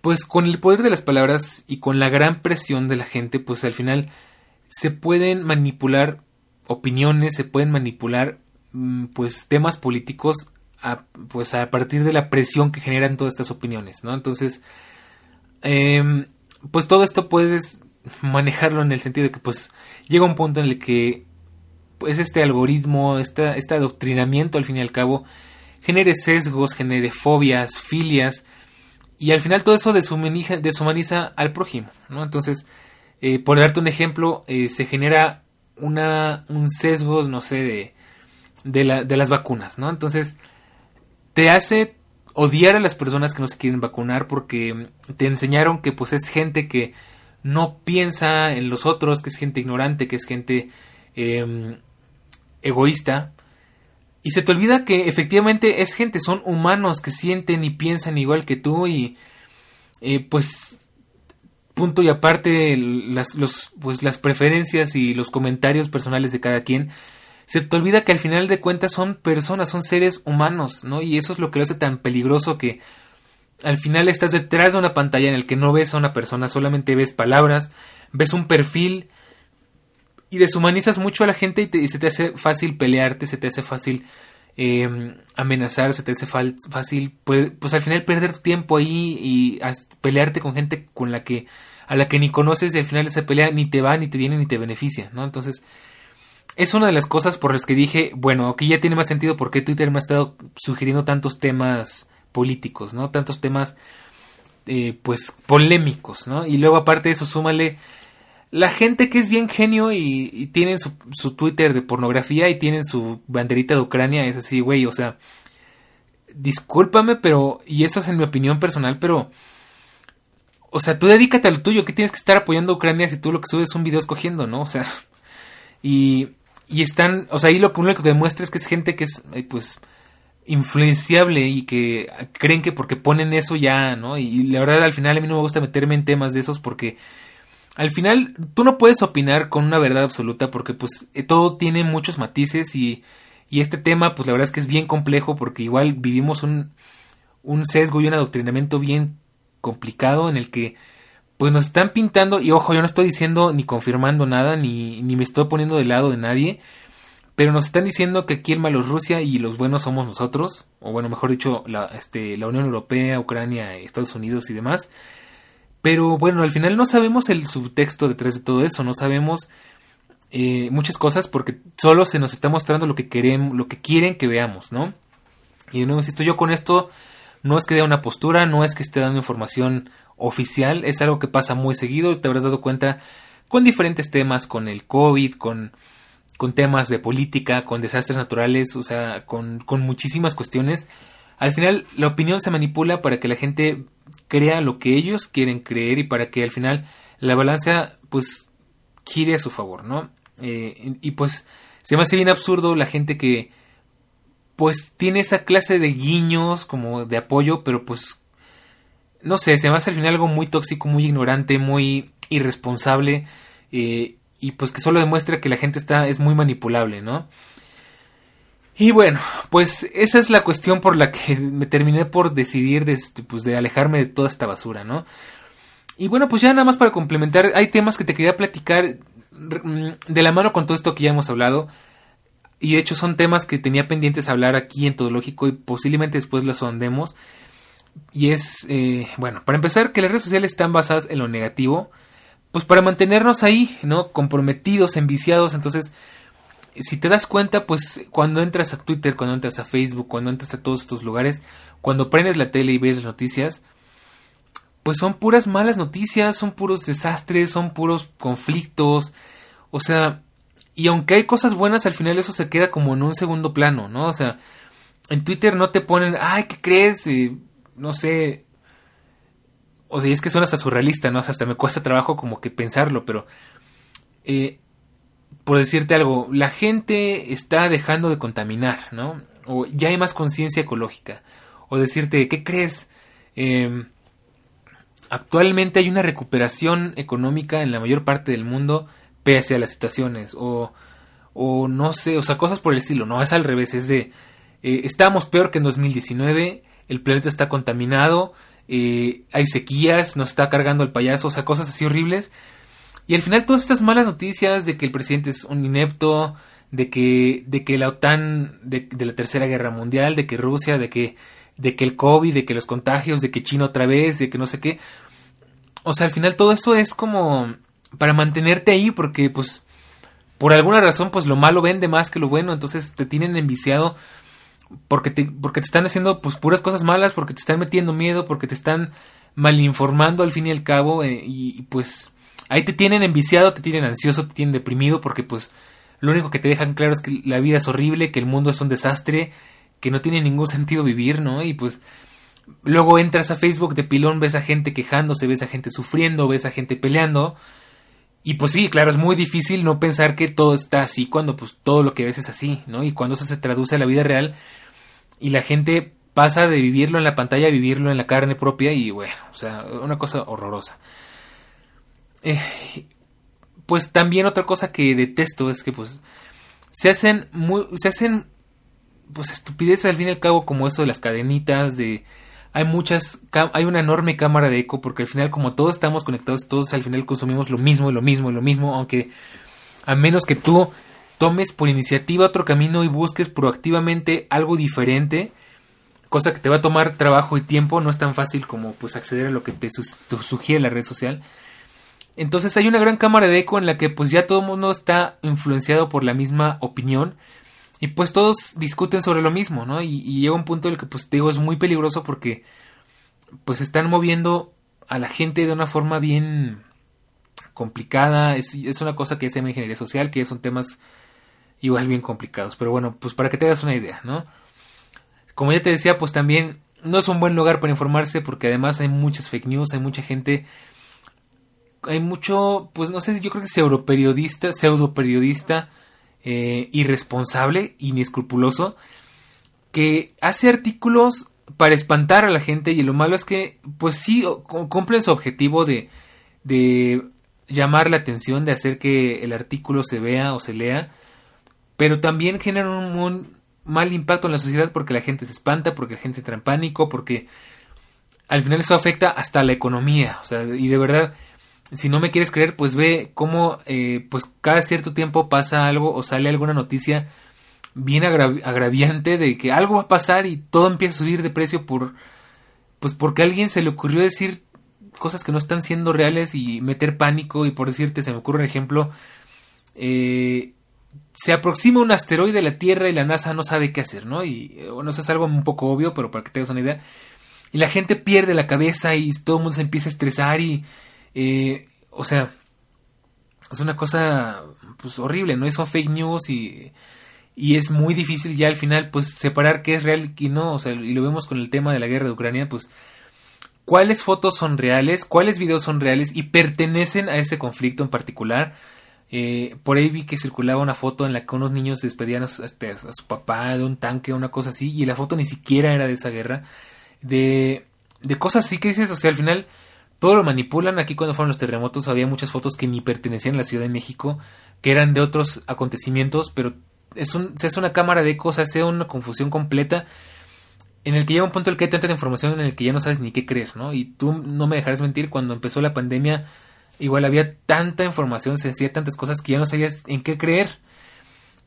pues con el poder de las palabras y con la gran presión de la gente, pues al final se pueden manipular opiniones, se pueden manipular mm, pues temas políticos a, pues a partir de la presión que generan todas estas opiniones, ¿no? Entonces, em, pues todo esto puedes manejarlo en el sentido de que pues llega un punto en el que pues este algoritmo, este, este adoctrinamiento al fin y al cabo genere sesgos, genere fobias, filias y al final todo eso deshumaniza, deshumaniza al prójimo, ¿no? Entonces, eh, por darte un ejemplo, eh, se genera una, un sesgo, no sé, de, de, la, de las vacunas, ¿no? Entonces, te hace odiar a las personas que no se quieren vacunar porque te enseñaron que pues es gente que no piensa en los otros, que es gente ignorante, que es gente em, egoísta. Y se te olvida que efectivamente es gente, son humanos que sienten y piensan igual que tú y eh, pues punto y aparte las, pues, las preferencias y los comentarios personales de cada quien, se te olvida que al final de cuentas son personas, son seres humanos, ¿no? Y eso es lo que lo hace tan peligroso que al final estás detrás de una pantalla en el que no ves a una persona, solamente ves palabras, ves un perfil y deshumanizas mucho a la gente y, se te hace fácil pelearte, se te hace fácil eh, amenazar, se te hace fácil, pues, pues, al final perder tu tiempo ahí y pelearte con gente con la que a la que ni conoces y al final esa pelea ni te va, ni te viene, ni te beneficia, ¿no? Entonces, es una de las cosas por las que dije, bueno, aquí ya tiene más sentido porque Twitter me ha estado sugiriendo tantos temas políticos, ¿no? Tantos temas, eh, pues, polémicos, ¿no? Y luego aparte de eso, súmale la gente que es bien genio y, y tienen su, su, Twitter de pornografía y tienen su banderita de Ucrania, es así, güey, o sea, discúlpame, pero, y eso es en mi opinión personal, pero, o sea, tú dedícate a lo tuyo, que tienes que estar apoyando a Ucrania si tú lo que subes son videos cogiendo, ¿no? O sea, y, y están, o sea, ahí lo único que demuestra es que es gente que es, eh, pues, influenciable y que creen que porque ponen eso ya, ¿no? Y la verdad al final a mí no me gusta meterme en temas de esos porque al final tú no puedes opinar con una verdad absoluta porque pues eh, todo tiene muchos matices y, y este tema pues la verdad es que es bien complejo porque igual vivimos un, un sesgo y un adoctrinamiento bien complicado en el que pues nos están pintando y ojo yo no estoy diciendo ni confirmando nada ni, ni me estoy poniendo del lado de nadie pero nos están diciendo que aquí el malo es Rusia y los buenos somos nosotros, o bueno, mejor dicho, la, este, la Unión Europea, Ucrania, Estados Unidos y demás. Pero bueno, al final no sabemos el subtexto detrás de todo eso, no sabemos eh, muchas cosas porque solo se nos está mostrando lo que queremos, lo que quieren que veamos, ¿no? Y de nuevo insisto, yo con esto no es que dé una postura, no es que esté dando información oficial, es algo que pasa muy seguido, te habrás dado cuenta con diferentes temas, con el COVID, con con temas de política, con desastres naturales, o sea, con, con muchísimas cuestiones. Al final la opinión se manipula para que la gente crea lo que ellos quieren creer y para que al final la balanza pues gire a su favor, ¿no? Eh, y pues se me hace bien absurdo la gente que pues tiene esa clase de guiños como de apoyo, pero pues no sé, se me hace al final algo muy tóxico, muy ignorante, muy irresponsable eh, y pues que solo demuestra que la gente está es muy manipulable, ¿no? Y bueno, pues esa es la cuestión por la que me terminé por decidir de, este, pues, de alejarme de toda esta basura, ¿no? Y bueno, pues ya nada más para complementar, hay temas que te quería platicar mm, de la mano con todo esto que ya hemos hablado. Y de hecho son temas que tenía pendientes hablar aquí en Todo Lógico y posiblemente después los sondemos. Y es, eh, bueno, para empezar, que las redes sociales están basadas en lo negativo pues para mantenernos ahí, ¿no? Comprometidos, enviciados. Entonces, si te das cuenta, pues cuando entras a Twitter, cuando entras a Facebook, cuando entras a todos estos lugares, cuando prendes la tele y ves las noticias, pues son puras malas noticias, son puros desastres, son puros conflictos. O sea, y aunque hay cosas buenas, al final eso se queda como en un segundo plano, ¿no? O sea, en Twitter no te ponen, ay, ¿qué crees? Eh, no sé, o sea, y es que suena hasta surrealista, ¿no? O sea, hasta me cuesta trabajo como que pensarlo, pero... Eh, por decirte algo, la gente está dejando de contaminar, ¿no? O ya hay más conciencia ecológica. O decirte, ¿qué crees? Em, actualmente hay una recuperación económica en la mayor parte del mundo pese a las situaciones. O, o no sé, o sea, cosas por el estilo. No, es al revés, es de... Eh, estamos peor que en 2019, el planeta está contaminado, eh, hay sequías, nos está cargando el payaso, o sea, cosas así horribles. Y al final todas estas malas noticias de que el presidente es un inepto, de que, de que la OTAN, de, la Tercera Guerra Mundial, de que Rusia, de que, de que el COVID, de que los contagios, de que China otra vez, de que no sé qué. O sea, al final todo eso es como para mantenerte ahí porque pues por alguna razón pues lo malo vende más que lo bueno, entonces te tienen enviciado porque te, porque te están haciendo pues puras cosas malas, porque te están metiendo miedo, porque te están malinformando al fin y al cabo eh, y, pues ahí te tienen enviciado, te tienen ansioso, te tienen deprimido porque pues lo único que te dejan claro es que la vida es horrible, que el mundo es un desastre, que no tiene ningún sentido vivir, ¿no? Y pues luego entras a Facebook de pilón, ves a gente quejándose, ves a gente sufriendo, ves a gente peleando y pues sí, claro, es muy difícil no pensar que todo está así cuando pues todo lo que ves es así, ¿no? Y cuando eso se traduce a la vida real y la gente pasa de vivirlo en la pantalla a vivirlo en la carne propia y bueno, o sea, una cosa horrorosa. Eh, pues también otra cosa que detesto es que pues se hacen muy, se hacen pues estupideces al fin y al cabo como eso de las cadenitas de hay muchas, hay una enorme cámara de eco porque al final como todos estamos conectados, todos al final consumimos lo mismo y lo mismo y lo mismo, aunque a menos que tú tomes por iniciativa otro camino y busques proactivamente algo diferente, cosa que te va a tomar trabajo y tiempo, no es tan fácil como pues acceder a lo que te, sugiere la red social. Entonces hay una gran cámara de eco en la que pues ya todo el mundo está influenciado por la misma opinión y pues todos discuten sobre lo mismo, ¿no? Y, llega un punto en el que pues digo es muy peligroso porque pues están moviendo a la gente de una forma bien complicada, es, es una cosa que es en ingeniería social, que son temas igual bien complicados, pero bueno, pues para que te hagas una idea, ¿no? Como ya te decía, pues también no es un buen lugar para informarse porque además hay muchas fake news, hay mucha gente, hay mucho, pues no sé, yo creo que pseudo periodista, pseudo periodista, eh, irresponsable, inescrupuloso, que hace artículos para espantar a la gente y lo malo es que, pues sí, cumplen su objetivo de, de llamar la atención, de hacer que el artículo se vea o se lea, pero también generan un, mal impacto en la sociedad porque la gente se espanta, porque la gente entra en pánico, porque al final eso afecta hasta la economía, o sea, y de verdad si no me quieres creer, pues ve cómo eh, pues cada cierto tiempo pasa algo o sale alguna noticia bien agraviante de que algo va a pasar y todo empieza a subir de precio por pues porque a alguien se le ocurrió decir cosas que no están siendo reales y meter pánico y por decirte se me ocurre un ejemplo eh, se aproxima un asteroide a la Tierra y la NASA no sabe qué hacer, ¿no? Y eh, bueno, eso es algo un poco obvio, pero para que tengas una idea. Y la gente pierde la cabeza y todo el mundo se empieza a estresar y o sea, es una cosa pues horrible, ¿no? Son fake news y, y es muy difícil ya al final pues separar qué es real y no, o sea, y lo vemos con el tema de la guerra de Ucrania, pues cuáles fotos son reales, cuáles videos son reales y pertenecen a ese conflicto en particular. Eh, por ahí vi que circulaba una foto en la que unos niños despedían a su, este, papá de un tanque o una cosa así y la foto ni siquiera era de esa guerra. De, de cosas así que dices, o sea, al final todo lo manipulan. Aquí cuando fueron los terremotos había muchas fotos que ni pertenecían a la Ciudad de México, que eran de otros acontecimientos, pero es un, se hace una cámara de cosas, se hace una confusión completa en el que llega un punto en el que hay tanta información en el que ya no sabes ni qué creer, ¿no? Y tú no me dejarás mentir, cuando empezó la pandemia, igual había tanta información, se hacía tantas cosas que ya no sabías en qué creer.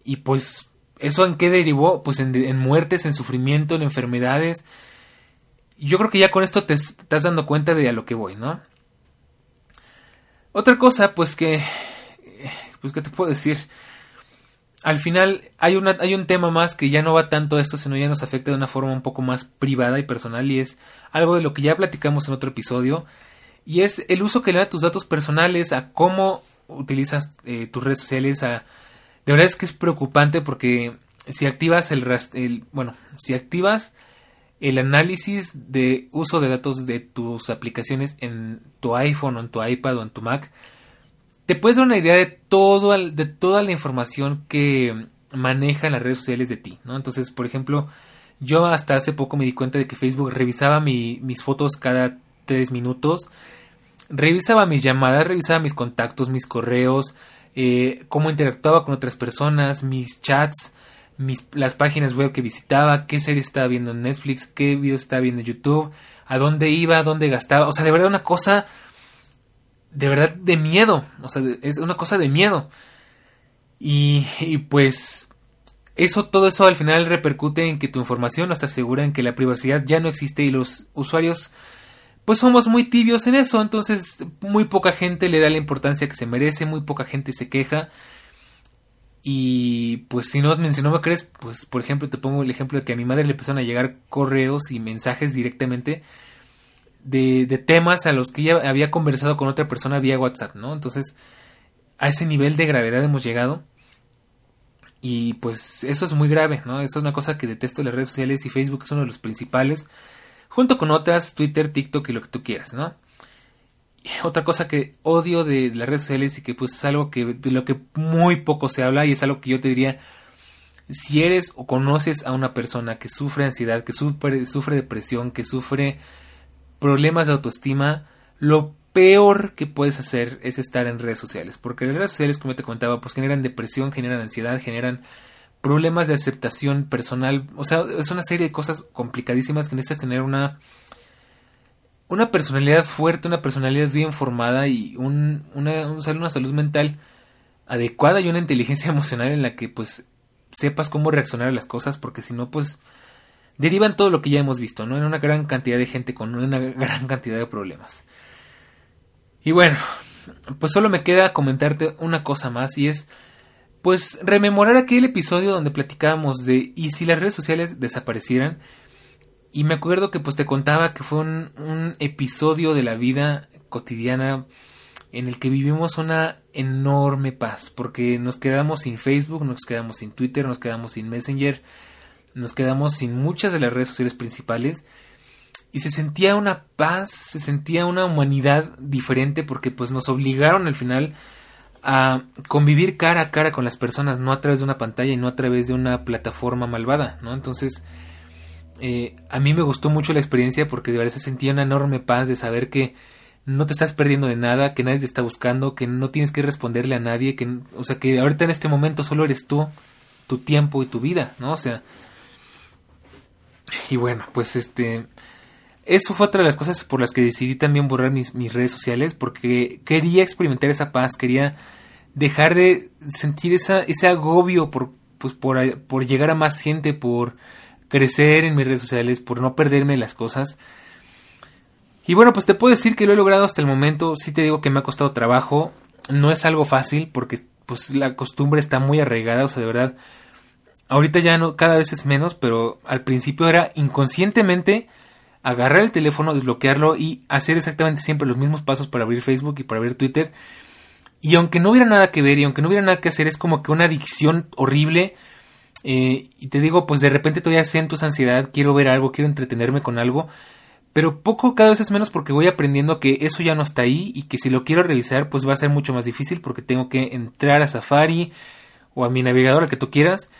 Y pues, ¿eso en qué derivó? Pues en, en muertes, en sufrimiento, en enfermedades, yo creo que ya con esto te estás dando cuenta de a lo que voy, ¿no? Otra cosa, pues que... Pues que te puedo decir. Al final hay, una, hay un tema más que ya no va tanto a esto, sino ya nos afecta de una forma un poco más privada y personal y es algo de lo que ya platicamos en otro episodio y es el uso que le da tus datos personales, a cómo utilizas eh, tus redes sociales, a... De verdad es que es preocupante porque si activas el, el bueno, si activas el análisis de uso de datos de tus aplicaciones en tu iPhone o en tu iPad o en tu Mac, te puedes dar una idea de, todo, de toda la información que manejan las redes sociales de ti, ¿no? Entonces, por ejemplo, yo hasta hace poco me di cuenta de que Facebook revisaba mis fotos cada tres minutos, revisaba mis llamadas, revisaba mis contactos, mis correos, eh, cómo interactuaba con otras personas, mis chats, las páginas web que visitaba, qué serie estaba viendo en Netflix, qué videos estaba viendo en YouTube, a dónde iba, dónde gastaba. O sea, de verdad una cosa, de verdad de miedo. O sea, es una cosa de miedo. Y, y pues eso, todo eso al final repercute en que tu información no está segura, en que la privacidad ya no existe y los usuarios pues somos muy tibios en eso, entonces muy poca gente le da la importancia que se merece, muy poca gente se queja. Y pues si no, si me crees, pues por ejemplo te pongo el ejemplo de que a mi madre le empezaron a llegar correos y mensajes directamente de, de temas a los que ella había conversado con otra persona vía WhatsApp, ¿no? Entonces, a ese nivel de gravedad hemos llegado. Y pues eso es muy grave, ¿no? Eso es una cosa que detesto de las redes sociales y Facebook es uno de los principales, junto con otras, Twitter, TikTok y lo que tú quieras, ¿no? Otra cosa que odio de las redes sociales y que pues es algo que de lo que muy poco se habla y es algo que yo te diría, si eres o conoces a una persona que sufre ansiedad, que sufre, sufre depresión, que sufre problemas de autoestima, lo peor que puedes hacer es estar en redes sociales, porque las redes sociales, como te comentaba, pues generan depresión, generan ansiedad, generan problemas de aceptación personal, o sea, es una serie de cosas complicadísimas que necesitas tener una una personalidad fuerte, una personalidad bien formada y un, una, una salud mental adecuada y una inteligencia emocional en la que pues sepas cómo reaccionar a las cosas, porque si no, pues derivan todo lo que ya hemos visto, ¿no? En una gran cantidad de gente con una gran cantidad de problemas. Y bueno, pues solo me queda comentarte una cosa más y es pues rememorar aquel episodio donde platicábamos de y si las redes sociales desaparecieran y me acuerdo que pues te contaba que fue un, un episodio de la vida cotidiana en el que vivimos una enorme paz porque nos quedamos sin Facebook, nos quedamos sin Twitter, nos quedamos sin Messenger, nos quedamos sin muchas de las redes sociales principales y se sentía una paz, se sentía una humanidad diferente porque pues nos obligaron al final a convivir cara a cara con las personas, no a través de una pantalla y no a través de una plataforma malvada, ¿no? Entonces, eh, a mí me gustó mucho la experiencia porque de verdad se sentía una enorme paz de saber que no te estás perdiendo de nada, que nadie te está buscando, que no tienes que responderle a nadie, que, o sea, que ahorita en este momento solo eres tú, tu tiempo y tu vida, ¿no? O sea, y bueno, pues este, eso fue otra de las cosas por las que decidí también borrar mis, redes sociales, porque quería experimentar esa paz, quería dejar de sentir esa, ese agobio por, pues, por, por llegar a más gente, por crecer en mis redes sociales, por no perderme las cosas. Y bueno, pues te puedo decir que lo he logrado hasta el momento. Sí te digo que me ha costado trabajo. No es algo fácil porque pues la costumbre está muy arraigada. O sea, de verdad. Ahorita ya no, cada vez es menos, pero al principio era inconscientemente agarrar el teléfono, desbloquearlo y hacer exactamente siempre los mismos pasos para abrir Facebook y para abrir Twitter. Y aunque no hubiera nada que ver y aunque no hubiera nada que hacer, es como que una adicción horrible. Eh, y te digo, pues de repente todavía siento esa ansiedad, quiero ver algo, quiero entretenerme con algo. Pero poco cada vez es menos porque voy aprendiendo que eso ya no está ahí y que si lo quiero revisar pues va a ser mucho más difícil porque tengo que entrar a Safari o a mi navegador, al que tú quieras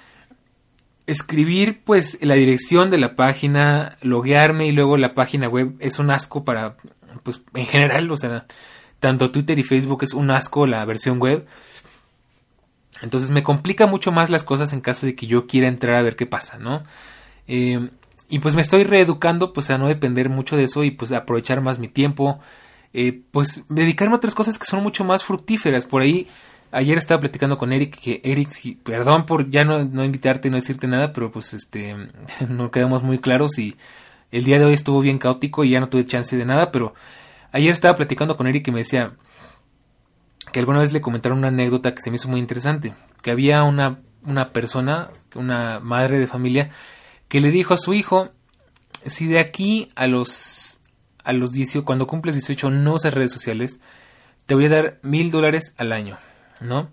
escribir pues la dirección de la página, loguearme y luego la página web es un asco para pues en general, o sea, tanto Twitter y Facebook es un asco la versión web. Entonces me complica mucho más las cosas en caso de que yo quiera entrar a ver qué pasa, ¿no? Eh, y pues me estoy reeducando pues a no depender mucho de eso y pues aprovechar más mi tiempo, eh, pues dedicarme a otras cosas que son mucho más fructíferas. Por ahí ayer estaba platicando con Eric que Eric, perdón por ya no, no invitarte y no decirte nada, pero pues este no quedamos muy claros y el día de hoy estuvo bien caótico y ya no tuve chance de nada, pero ayer estaba platicando con Eric y me decía que alguna vez le comentaron una anécdota que se me hizo muy interesante, que había una, una persona, una madre de familia, que le dijo a su hijo, si de aquí a los, a los 18, cuando cumples 18 no usas redes sociales, te voy a dar mil dólares al año. ¿no?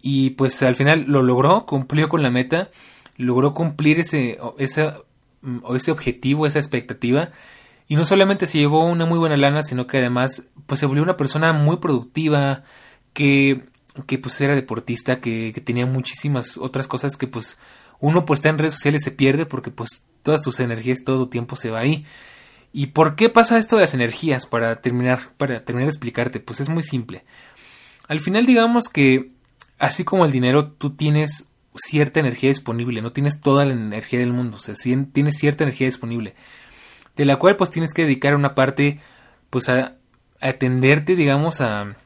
Y pues al final lo logró, cumplió con la meta, logró cumplir ese, ese, ese objetivo, esa expectativa. Y no solamente se llevó una muy buena lana, sino que además pues se volvió una persona muy productiva, que, que pues era deportista, que, tenía muchísimas otras cosas que pues uno pues está en redes sociales se pierde porque pues todas tus energías, todo tiempo se va ahí. ¿Y por qué pasa esto de las energías? Para terminar, para terminar de explicarte, pues es muy simple. Al final digamos que así como el dinero, tú tienes cierta energía disponible, no tienes toda la energía del mundo, o sea, tienes cierta energía disponible, de la cual pues tienes que dedicar una parte pues a, atenderte, digamos, a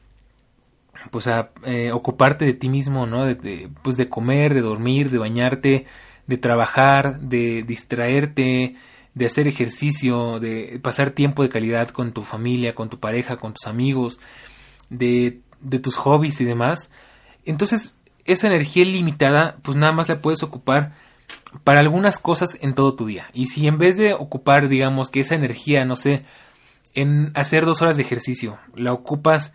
pues a eh, ocuparte de ti mismo, ¿no? De, pues de comer, de dormir, de bañarte, de trabajar, de distraerte, de hacer ejercicio, de pasar tiempo de calidad con tu familia, con tu pareja, con tus amigos, de, de tus hobbies y demás. Entonces, esa energía limitada, pues nada más la puedes ocupar para algunas cosas en todo tu día. Y si en vez de ocupar, digamos, que esa energía, no sé, en hacer dos horas de ejercicio, la ocupas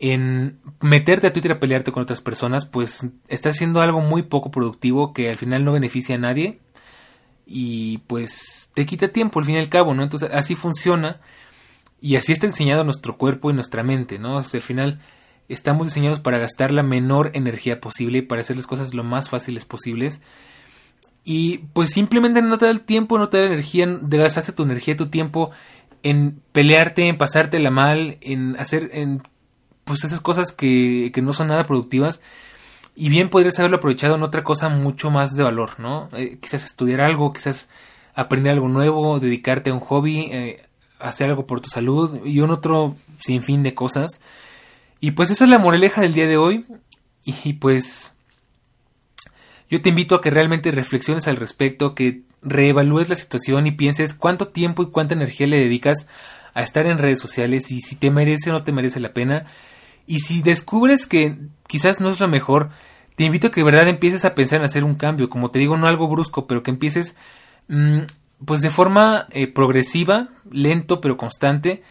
en meterte a Twitter a pelearte con otras personas, pues estás haciendo algo muy poco productivo que al final no beneficia a nadie y pues te quita tiempo al fin y al cabo, ¿no? Entonces así funciona y así está enseñado nuestro cuerpo y nuestra mente, ¿no? al final estamos diseñados para gastar la menor energía posible y para hacer las cosas lo más fáciles posibles. Y pues simplemente no te da el tiempo, no te da la energía, gastaste tu energía, tu tiempo en pelearte, en pasártela mal, en hacer en, pues esas cosas que, que no son nada productivas y bien podrías haberlo aprovechado en otra cosa mucho más de valor, ¿no? Eh, quizás estudiar algo, quizás aprender algo nuevo, dedicarte a un hobby, eh, hacer algo por tu salud y un otro sinfín de cosas. Y pues esa es la moraleja del día de hoy. Y pues yo te invito a que realmente reflexiones al respecto, que reevalúes la situación y pienses cuánto tiempo y cuánta energía le dedicas a estar en redes sociales y si te merece o no te merece la pena. Y si descubres que quizás no es lo mejor, te invito a que de verdad empieces a pensar en hacer un cambio, como te digo, no algo brusco, pero que empieces mm, pues de forma eh, progresiva, lento pero constante,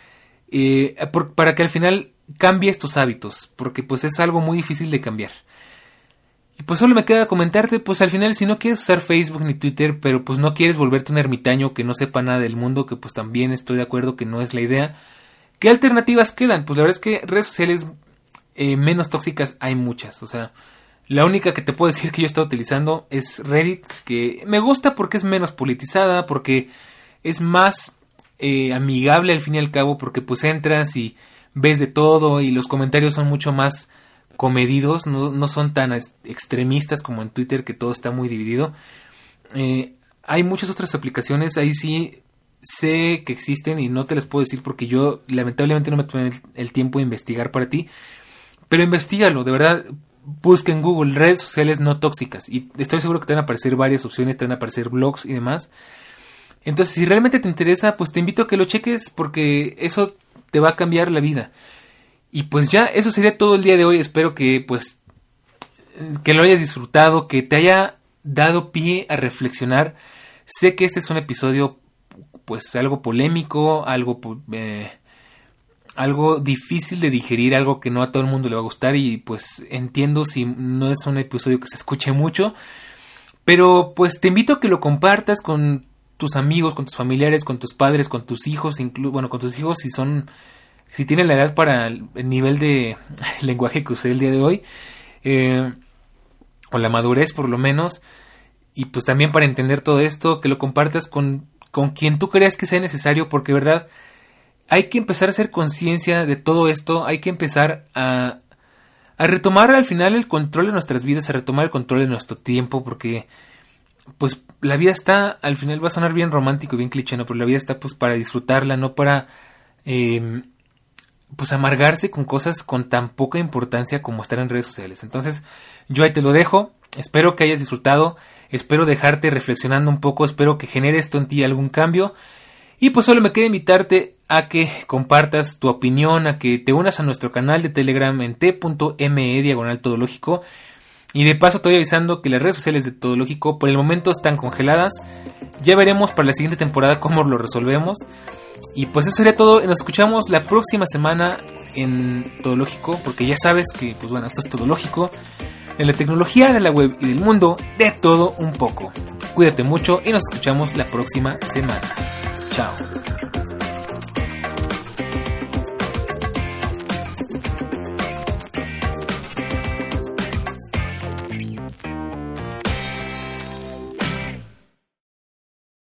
eh, para que al final cambies tus hábitos, porque pues es algo muy difícil de cambiar. Y pues solo me queda comentarte, pues al final si no quieres usar Facebook ni Twitter, pero pues no quieres volverte un ermitaño que no sepa nada del mundo, que pues también estoy de acuerdo que no es la idea, ¿qué alternativas quedan? Pues la verdad es que redes sociales eh, menos tóxicas hay muchas, o sea, la única que te puedo decir que yo estoy utilizando es Reddit, que me gusta porque es menos politizada, porque es más eh, amigable al fin y al cabo, porque pues entras y ves de todo y los comentarios son mucho más comedidos, no, son tan extremistas como en Twitter que todo está muy dividido. Eh, hay muchas otras aplicaciones, ahí sí sé que existen y no te las puedo decir porque yo lamentablemente no me tomé el tiempo de investigar para ti. Pero investigalo, de verdad, busca en Google redes sociales no tóxicas y estoy seguro que te van a aparecer varias opciones, te van a aparecer blogs y demás. Entonces, si realmente te interesa, pues te invito a que lo cheques porque eso te va a cambiar la vida. Y pues ya, eso sería todo el día de hoy. Espero que pues que lo hayas disfrutado, que te haya dado pie a reflexionar. Sé que este es un episodio pues algo polémico, algo eh, algo difícil de digerir, algo que no a todo el mundo le va a gustar y pues entiendo si no es un episodio que se escuche mucho, pero pues te invito a que lo compartas con tus amigos, con tus familiares, con tus padres, con tus hijos, incluso bueno, con tus hijos si son si tienen la edad para el nivel de lenguaje que usé el día de hoy eh, o la madurez por lo menos y pues también para entender todo esto que lo compartas con con quien tú creas que sea necesario porque verdad hay que empezar a hacer conciencia de todo esto, hay que empezar a, a retomar al final el control de nuestras vidas, a retomar el control de nuestro tiempo, porque pues la vida está, al final va a sonar bien romántico y bien cliché, ¿no? pero la vida está pues para disfrutarla, no para em, pues amargarse con cosas con tan poca importancia como estar en redes sociales. Entonces, yo ahí te lo dejo, espero que hayas disfrutado, espero dejarte reflexionando un poco, espero que genere esto en ti algún cambio. Y pues solo me queda invitarte a que compartas tu opinión, a que te unas a nuestro canal de Telegram en t.me diagonal todológico. Y de paso estoy avisando que las redes sociales de Todológico por el momento están congeladas. Ya veremos para la siguiente temporada cómo lo resolvemos. Y pues eso sería todo. Nos escuchamos la próxima semana en Todológico. Porque ya sabes que, pues bueno, esto es Todológico. En la tecnología, de la web y del mundo, de todo un poco. Cuídate mucho y nos escuchamos la próxima semana. Chao.